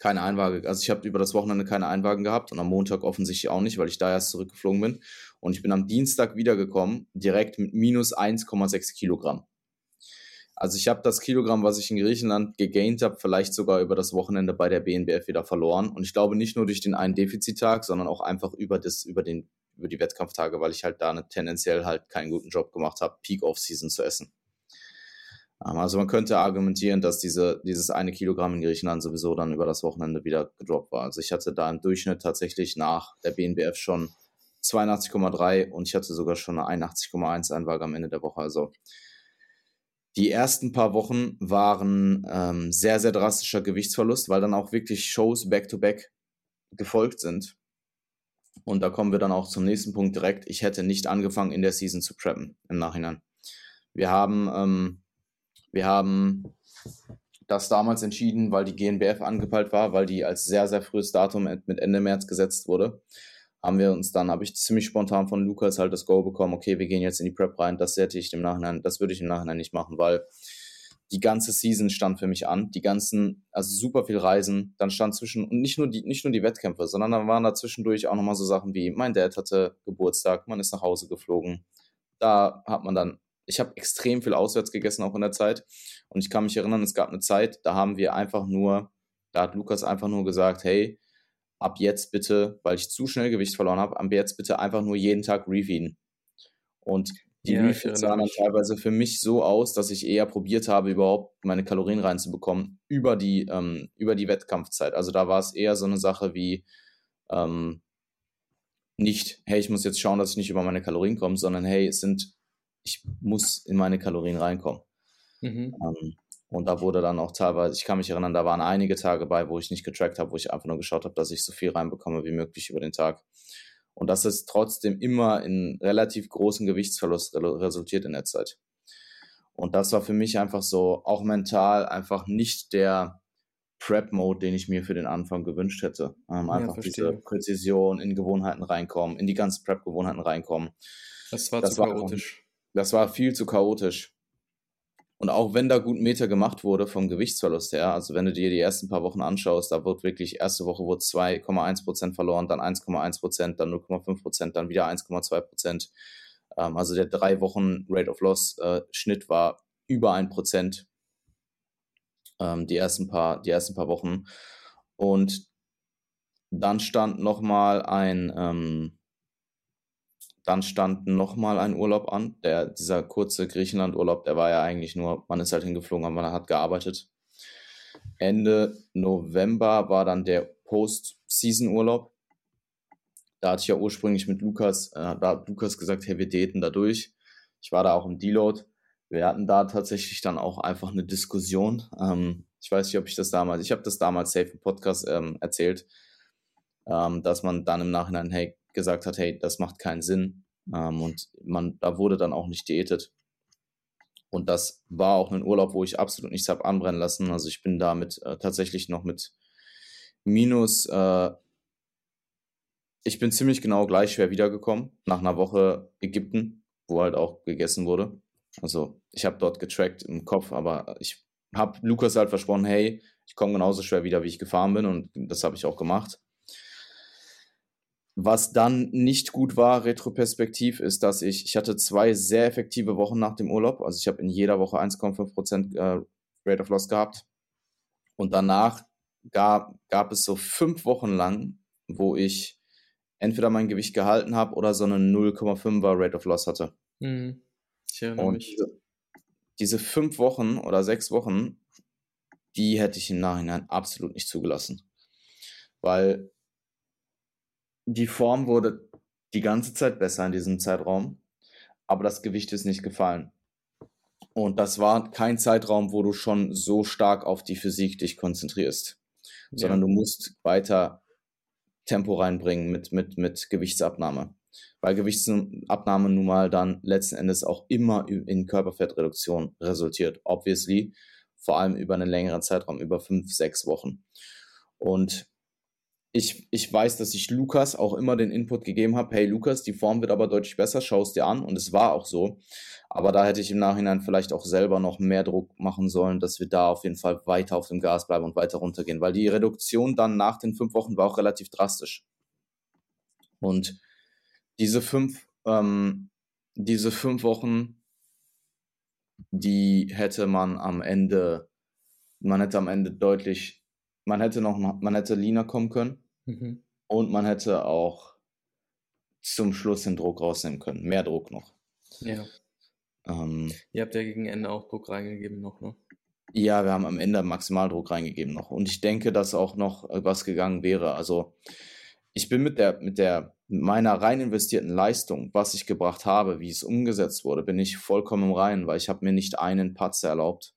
Speaker 1: keine Einwaage, also ich habe über das Wochenende keine Einwagen gehabt und am Montag offensichtlich auch nicht, weil ich da erst zurückgeflogen bin. Und ich bin am Dienstag wiedergekommen, direkt mit minus 1,6 Kilogramm. Also ich habe das Kilogramm, was ich in Griechenland gegaint habe, vielleicht sogar über das Wochenende bei der BNBF wieder verloren. Und ich glaube nicht nur durch den einen Defizittag, sondern auch einfach über, das, über den über die Wettkampftage, weil ich halt da ne, tendenziell halt keinen guten Job gemacht habe, Peak Off-Season zu essen. Ähm, also man könnte argumentieren, dass diese, dieses eine Kilogramm in Griechenland sowieso dann über das Wochenende wieder gedroppt war. Also ich hatte da im Durchschnitt tatsächlich nach der BNBF schon 82,3 und ich hatte sogar schon eine 81,1 Einwaage am Ende der Woche. Also die ersten paar Wochen waren ähm, sehr, sehr drastischer Gewichtsverlust, weil dann auch wirklich Shows back-to-back -back gefolgt sind. Und da kommen wir dann auch zum nächsten Punkt direkt. Ich hätte nicht angefangen, in der Season zu preppen im Nachhinein. Wir haben, ähm, wir haben das damals entschieden, weil die GNBF angepeilt war, weil die als sehr, sehr frühes Datum mit Ende März gesetzt wurde. Haben wir uns dann, habe ich ziemlich spontan von Lukas halt das Go bekommen, okay, wir gehen jetzt in die Prep rein, das hätte ich im Nachhinein, das würde ich im Nachhinein nicht machen, weil die ganze Season stand für mich an, die ganzen, also super viel Reisen, dann stand zwischen, und nicht nur die, nicht nur die Wettkämpfe, sondern dann waren da zwischendurch auch nochmal so Sachen wie, mein Dad hatte Geburtstag, man ist nach Hause geflogen. Da hat man dann, ich habe extrem viel auswärts gegessen auch in der Zeit. Und ich kann mich erinnern, es gab eine Zeit, da haben wir einfach nur, da hat Lukas einfach nur gesagt, hey, ab jetzt bitte, weil ich zu schnell Gewicht verloren habe, ab jetzt bitte einfach nur jeden Tag refeeden. Und die ja, Refits sahen dann teilweise für mich so aus, dass ich eher probiert habe, überhaupt meine Kalorien reinzubekommen über die, ähm, über die Wettkampfzeit. Also da war es eher so eine Sache wie ähm, nicht, hey, ich muss jetzt schauen, dass ich nicht über meine Kalorien komme, sondern hey, es sind, ich muss in meine Kalorien reinkommen. Mhm. Ähm, und da wurde dann auch teilweise, ich kann mich erinnern, da waren einige Tage bei, wo ich nicht getrackt habe, wo ich einfach nur geschaut habe, dass ich so viel reinbekomme wie möglich über den Tag. Und das ist trotzdem immer in relativ großen Gewichtsverlust resultiert in der Zeit. Und das war für mich einfach so, auch mental, einfach nicht der Prep-Mode, den ich mir für den Anfang gewünscht hätte. Ähm, einfach ja, diese Präzision in Gewohnheiten reinkommen, in die ganzen Prep-Gewohnheiten reinkommen.
Speaker 2: Das war das zu war, chaotisch.
Speaker 1: Das war viel zu chaotisch. Und auch wenn da gut Meter gemacht wurde vom Gewichtsverlust her, also wenn du dir die ersten paar Wochen anschaust, da wird wirklich, erste Woche wurde 2,1% verloren, dann 1,1%, dann 0,5%, dann wieder 1,2%. Ähm, also der drei Wochen Rate of Loss äh, Schnitt war über 1% ähm, die, ersten paar, die ersten paar Wochen. Und dann stand nochmal ein, ähm, dann stand nochmal ein Urlaub an. Der, dieser kurze Griechenland-Urlaub, der war ja eigentlich nur, man ist halt hingeflogen, aber man hat gearbeitet. Ende November war dann der Post-Season-Urlaub. Da hatte ich ja ursprünglich mit Lukas, äh, da hat Lukas gesagt, hey, wir daten da durch. Ich war da auch im Deload. Wir hatten da tatsächlich dann auch einfach eine Diskussion. Ähm, Ich weiß nicht, ob ich das damals, ich habe das damals safe im Podcast ähm, erzählt, ähm, dass man dann im Nachhinein hey, gesagt hat, hey, das macht keinen Sinn. Ähm, und man, da wurde dann auch nicht diätet. Und das war auch ein Urlaub, wo ich absolut nichts habe anbrennen lassen. Also ich bin damit äh, tatsächlich noch mit minus, äh, ich bin ziemlich genau gleich schwer wiedergekommen, nach einer Woche Ägypten, wo halt auch gegessen wurde. Also ich habe dort getrackt im Kopf, aber ich habe Lukas halt versprochen, hey, ich komme genauso schwer wieder, wie ich gefahren bin und das habe ich auch gemacht. Was dann nicht gut war, retroperspektiv, ist, dass ich, ich hatte zwei sehr effektive Wochen nach dem Urlaub. Also ich habe in jeder Woche 1,5% äh, Rate of Loss gehabt. Und danach gab, gab es so fünf Wochen lang, wo ich entweder mein Gewicht gehalten habe oder so eine 0,5er Rate of Loss hatte. Mhm. Ich erinnere Und mich. Diese, diese fünf Wochen oder sechs Wochen, die hätte ich im Nachhinein absolut nicht zugelassen. Weil die Form wurde die ganze Zeit besser in diesem Zeitraum, aber das Gewicht ist nicht gefallen. Und das war kein Zeitraum, wo du schon so stark auf die Physik dich konzentrierst, ja. sondern du musst weiter Tempo reinbringen mit, mit, mit Gewichtsabnahme. Weil Gewichtsabnahme nun mal dann letzten Endes auch immer in Körperfettreduktion resultiert. Obviously, vor allem über einen längeren Zeitraum, über fünf, sechs Wochen. Und ich, ich weiß, dass ich Lukas auch immer den Input gegeben habe, hey Lukas, die Form wird aber deutlich besser, schau es dir an. Und es war auch so. Aber da hätte ich im Nachhinein vielleicht auch selber noch mehr Druck machen sollen, dass wir da auf jeden Fall weiter auf dem Gas bleiben und weiter runtergehen. Weil die Reduktion dann nach den fünf Wochen war auch relativ drastisch. Und diese fünf, ähm, diese fünf Wochen, die hätte man am Ende, man hätte am Ende deutlich man hätte noch, man hätte leaner kommen können mhm. und man hätte auch zum Schluss den Druck rausnehmen können. Mehr Druck noch.
Speaker 2: Ja. Ähm, Ihr habt ja gegen Ende auch Druck reingegeben noch, ne?
Speaker 1: Ja, wir haben am Ende Maximaldruck reingegeben noch. Und ich denke, dass auch noch was gegangen wäre. Also ich bin mit der, mit der, meiner rein investierten Leistung, was ich gebracht habe, wie es umgesetzt wurde, bin ich vollkommen im Reinen, weil ich habe mir nicht einen Patzer erlaubt.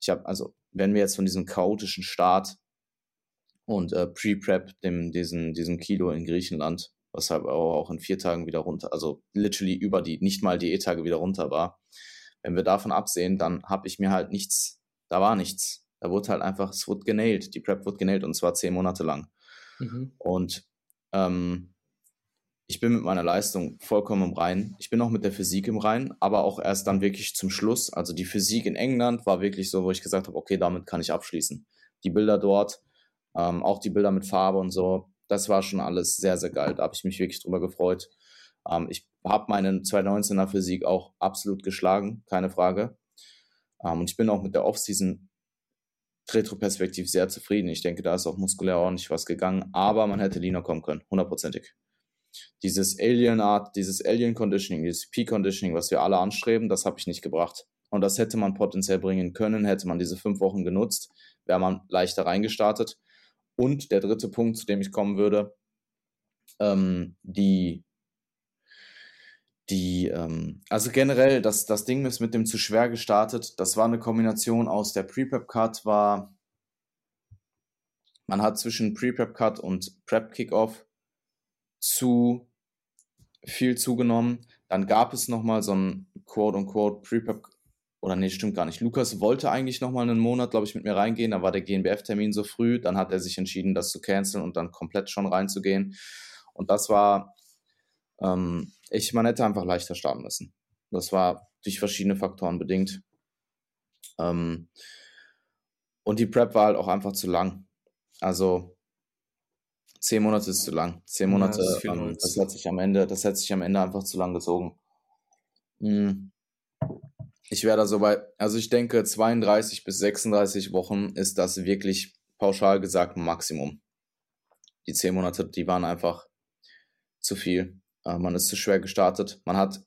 Speaker 1: Ich habe, also, wenn wir jetzt von diesem chaotischen Start und äh, Pre-Prep, dem, diesen, diesem Kilo in Griechenland, was halt auch in vier Tagen wieder runter, also literally über die, nicht mal die E-Tage wieder runter war. Wenn wir davon absehen, dann habe ich mir halt nichts, da war nichts. Da wurde halt einfach, es wurde genäht, die Prep wurde genäht und zwar zehn Monate lang. Mhm. Und ähm, ich bin mit meiner Leistung vollkommen im Rein. Ich bin auch mit der Physik im Rein, aber auch erst dann wirklich zum Schluss. Also die Physik in England war wirklich so, wo ich gesagt habe, okay, damit kann ich abschließen. Die Bilder dort, ähm, auch die Bilder mit Farbe und so, das war schon alles sehr, sehr geil. Da habe ich mich wirklich drüber gefreut. Ähm, ich habe meinen 2019er Physik auch absolut geschlagen, keine Frage. Ähm, und ich bin auch mit der Offseason retroperspektiv sehr zufrieden. Ich denke, da ist auch muskulär ordentlich was gegangen, aber man hätte leaner kommen können, hundertprozentig. Dieses Alien Art, dieses Alien Conditioning, dieses Peak Conditioning, was wir alle anstreben, das habe ich nicht gebracht. Und das hätte man potenziell bringen können, hätte man diese fünf Wochen genutzt, wäre man leichter reingestartet. Und der dritte Punkt, zu dem ich kommen würde, ähm, die, die, ähm, also generell, das, das Ding ist mit dem zu schwer gestartet. Das war eine Kombination aus der Pre-Prep-Cut war, man hat zwischen Pre-Prep-Cut und Prep-Kickoff zu viel zugenommen. Dann gab es nochmal so ein quote-unquote Pre-Prep oder nee, stimmt gar nicht. Lukas wollte eigentlich nochmal einen Monat, glaube ich, mit mir reingehen. Da war der GNBF-Termin so früh. Dann hat er sich entschieden, das zu canceln und dann komplett schon reinzugehen. Und das war, ähm, ich, man hätte einfach leichter starten müssen. Das war durch verschiedene Faktoren bedingt. Ähm, und die Prep war halt auch einfach zu lang. Also zehn Monate ist zu lang. Zehn Monate, ja, das, ähm, das, hat sich am Ende, das hat sich am Ende einfach zu lang gezogen. Mhm. Ich wäre da so bei, also ich denke, 32 bis 36 Wochen ist das wirklich pauschal gesagt Maximum. Die 10 Monate, die waren einfach zu viel. Äh, man ist zu schwer gestartet. Man hat,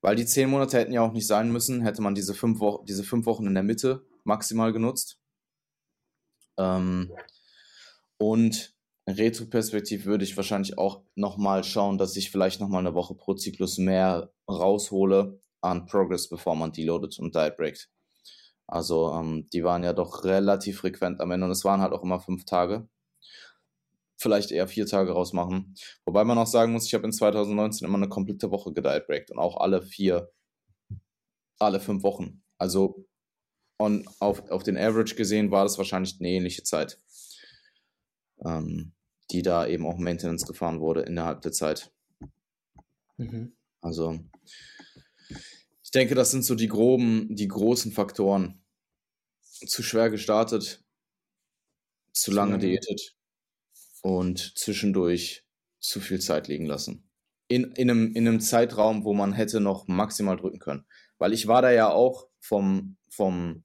Speaker 1: weil die 10 Monate hätten ja auch nicht sein müssen, hätte man diese 5 Wochen, diese fünf Wochen in der Mitte maximal genutzt. Ähm, und Retro-Perspektiv würde ich wahrscheinlich auch nochmal schauen, dass ich vielleicht nochmal eine Woche pro Zyklus mehr raushole, an Progress, bevor man deloadet und Diet breakt. Also ähm, die waren ja doch relativ frequent am Ende und es waren halt auch immer fünf Tage. Vielleicht eher vier Tage rausmachen. Wobei man auch sagen muss, ich habe in 2019 immer eine komplette Woche gediet breakt und auch alle vier, alle fünf Wochen. Also on, auf, auf den Average gesehen war das wahrscheinlich eine ähnliche Zeit, ähm, die da eben auch Maintenance gefahren wurde innerhalb der Zeit. Mhm. Also denke, das sind so die groben, die großen Faktoren, zu schwer gestartet, zu lange diätet und zwischendurch zu viel Zeit liegen lassen. In, in, einem, in einem Zeitraum, wo man hätte noch maximal drücken können. Weil ich war da ja auch vom, vom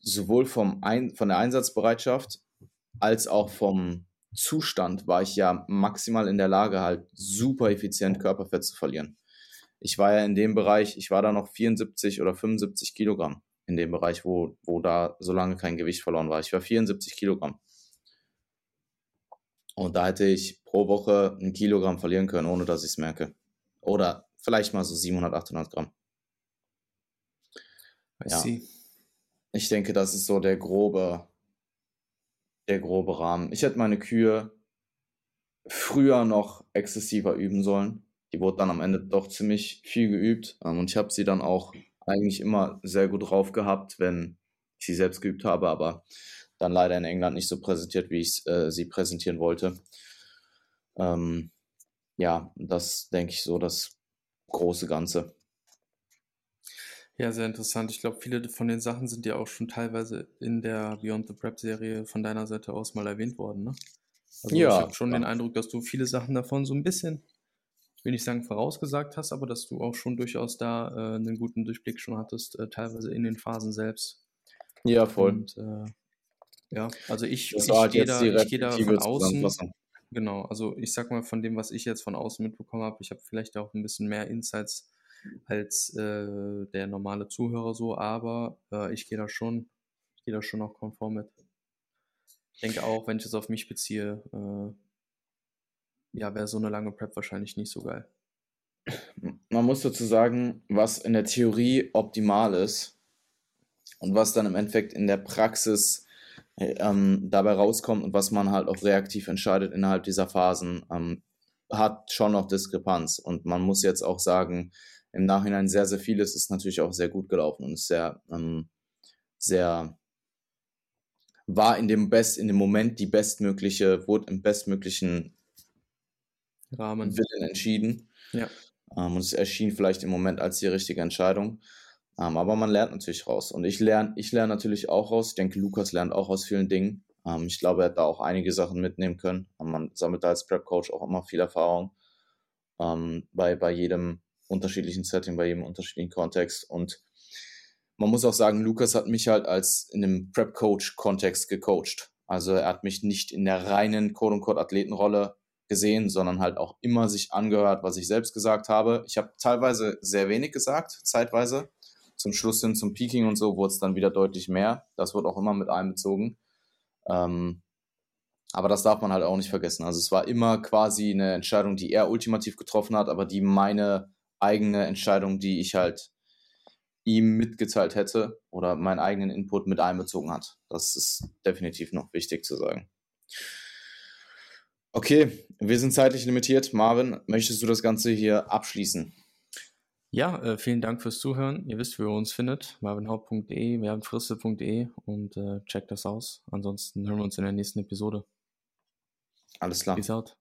Speaker 1: sowohl vom Ein, von der Einsatzbereitschaft als auch vom Zustand war ich ja maximal in der Lage, halt super effizient Körperfett zu verlieren. Ich war ja in dem Bereich, ich war da noch 74 oder 75 Kilogramm in dem Bereich, wo, wo da so lange kein Gewicht verloren war. Ich war 74 Kilogramm. Und da hätte ich pro Woche ein Kilogramm verlieren können, ohne dass ich es merke. Oder vielleicht mal so 700, 800 Gramm. I ja. See. Ich denke, das ist so der grobe, der grobe Rahmen. Ich hätte meine Kühe früher noch exzessiver üben sollen. Die wurde dann am Ende doch ziemlich viel geübt. Ähm, und ich habe sie dann auch eigentlich immer sehr gut drauf gehabt, wenn ich sie selbst geübt habe, aber dann leider in England nicht so präsentiert, wie ich äh, sie präsentieren wollte. Ähm, ja, das denke ich so das große Ganze.
Speaker 2: Ja, sehr interessant. Ich glaube, viele von den Sachen sind ja auch schon teilweise in der Beyond the Prep Serie von deiner Seite aus mal erwähnt worden. Ne? Also ja, ich habe schon ja. den Eindruck, dass du viele Sachen davon so ein bisschen will nicht sagen vorausgesagt hast, aber dass du auch schon durchaus da äh, einen guten Durchblick schon hattest, äh, teilweise in den Phasen selbst.
Speaker 1: Ja, voll. Und,
Speaker 2: äh, ja, also ich, ich halt gehe da, ich geh da von außen. Genau, also ich sag mal von dem, was ich jetzt von außen mitbekommen habe, ich habe vielleicht auch ein bisschen mehr Insights als äh, der normale Zuhörer so, aber äh, ich gehe da schon, ich gehe da schon auch konform mit. Ich denke auch, wenn ich es auf mich beziehe, äh, ja, wäre so eine lange Prep wahrscheinlich nicht so geil.
Speaker 1: Man muss dazu sagen, was in der Theorie optimal ist und was dann im Endeffekt in der Praxis ähm, dabei rauskommt und was man halt auch reaktiv entscheidet innerhalb dieser Phasen, ähm, hat schon noch Diskrepanz. Und man muss jetzt auch sagen, im Nachhinein sehr, sehr vieles ist natürlich auch sehr gut gelaufen und ist sehr, ähm, sehr war in dem Best, in dem Moment die bestmögliche, wurde im bestmöglichen Rahmen. Willen entschieden. Ja. Ähm, und es erschien vielleicht im Moment als die richtige Entscheidung. Ähm, aber man lernt natürlich raus. Und ich lerne ich lerne natürlich auch raus. Ich denke, Lukas lernt auch aus vielen Dingen. Ähm, ich glaube, er hat da auch einige Sachen mitnehmen können. Man sammelt da als Prep-Coach auch immer viel Erfahrung ähm, bei, bei jedem unterschiedlichen Setting, bei jedem unterschiedlichen Kontext. Und man muss auch sagen, Lukas hat mich halt als in einem Prep-Coach-Kontext gecoacht. Also er hat mich nicht in der reinen Quote-Unquote-Athletenrolle gesehen, sondern halt auch immer sich angehört, was ich selbst gesagt habe. Ich habe teilweise sehr wenig gesagt, zeitweise. Zum Schluss hin zum Peaking und so wurde es dann wieder deutlich mehr. Das wird auch immer mit einbezogen. Ähm, aber das darf man halt auch nicht vergessen. Also es war immer quasi eine Entscheidung, die er ultimativ getroffen hat, aber die meine eigene Entscheidung, die ich halt ihm mitgeteilt hätte oder meinen eigenen Input mit einbezogen hat. Das ist definitiv noch wichtig zu sagen. Okay, wir sind zeitlich limitiert. Marvin, möchtest du das Ganze hier abschließen?
Speaker 2: Ja, äh, vielen Dank fürs Zuhören. Ihr wisst, wo ihr uns findet. marvinhaupt.de, werbenfriste.de und äh, checkt das aus. Ansonsten hören wir uns in der nächsten Episode.
Speaker 1: Alles klar. Peace out.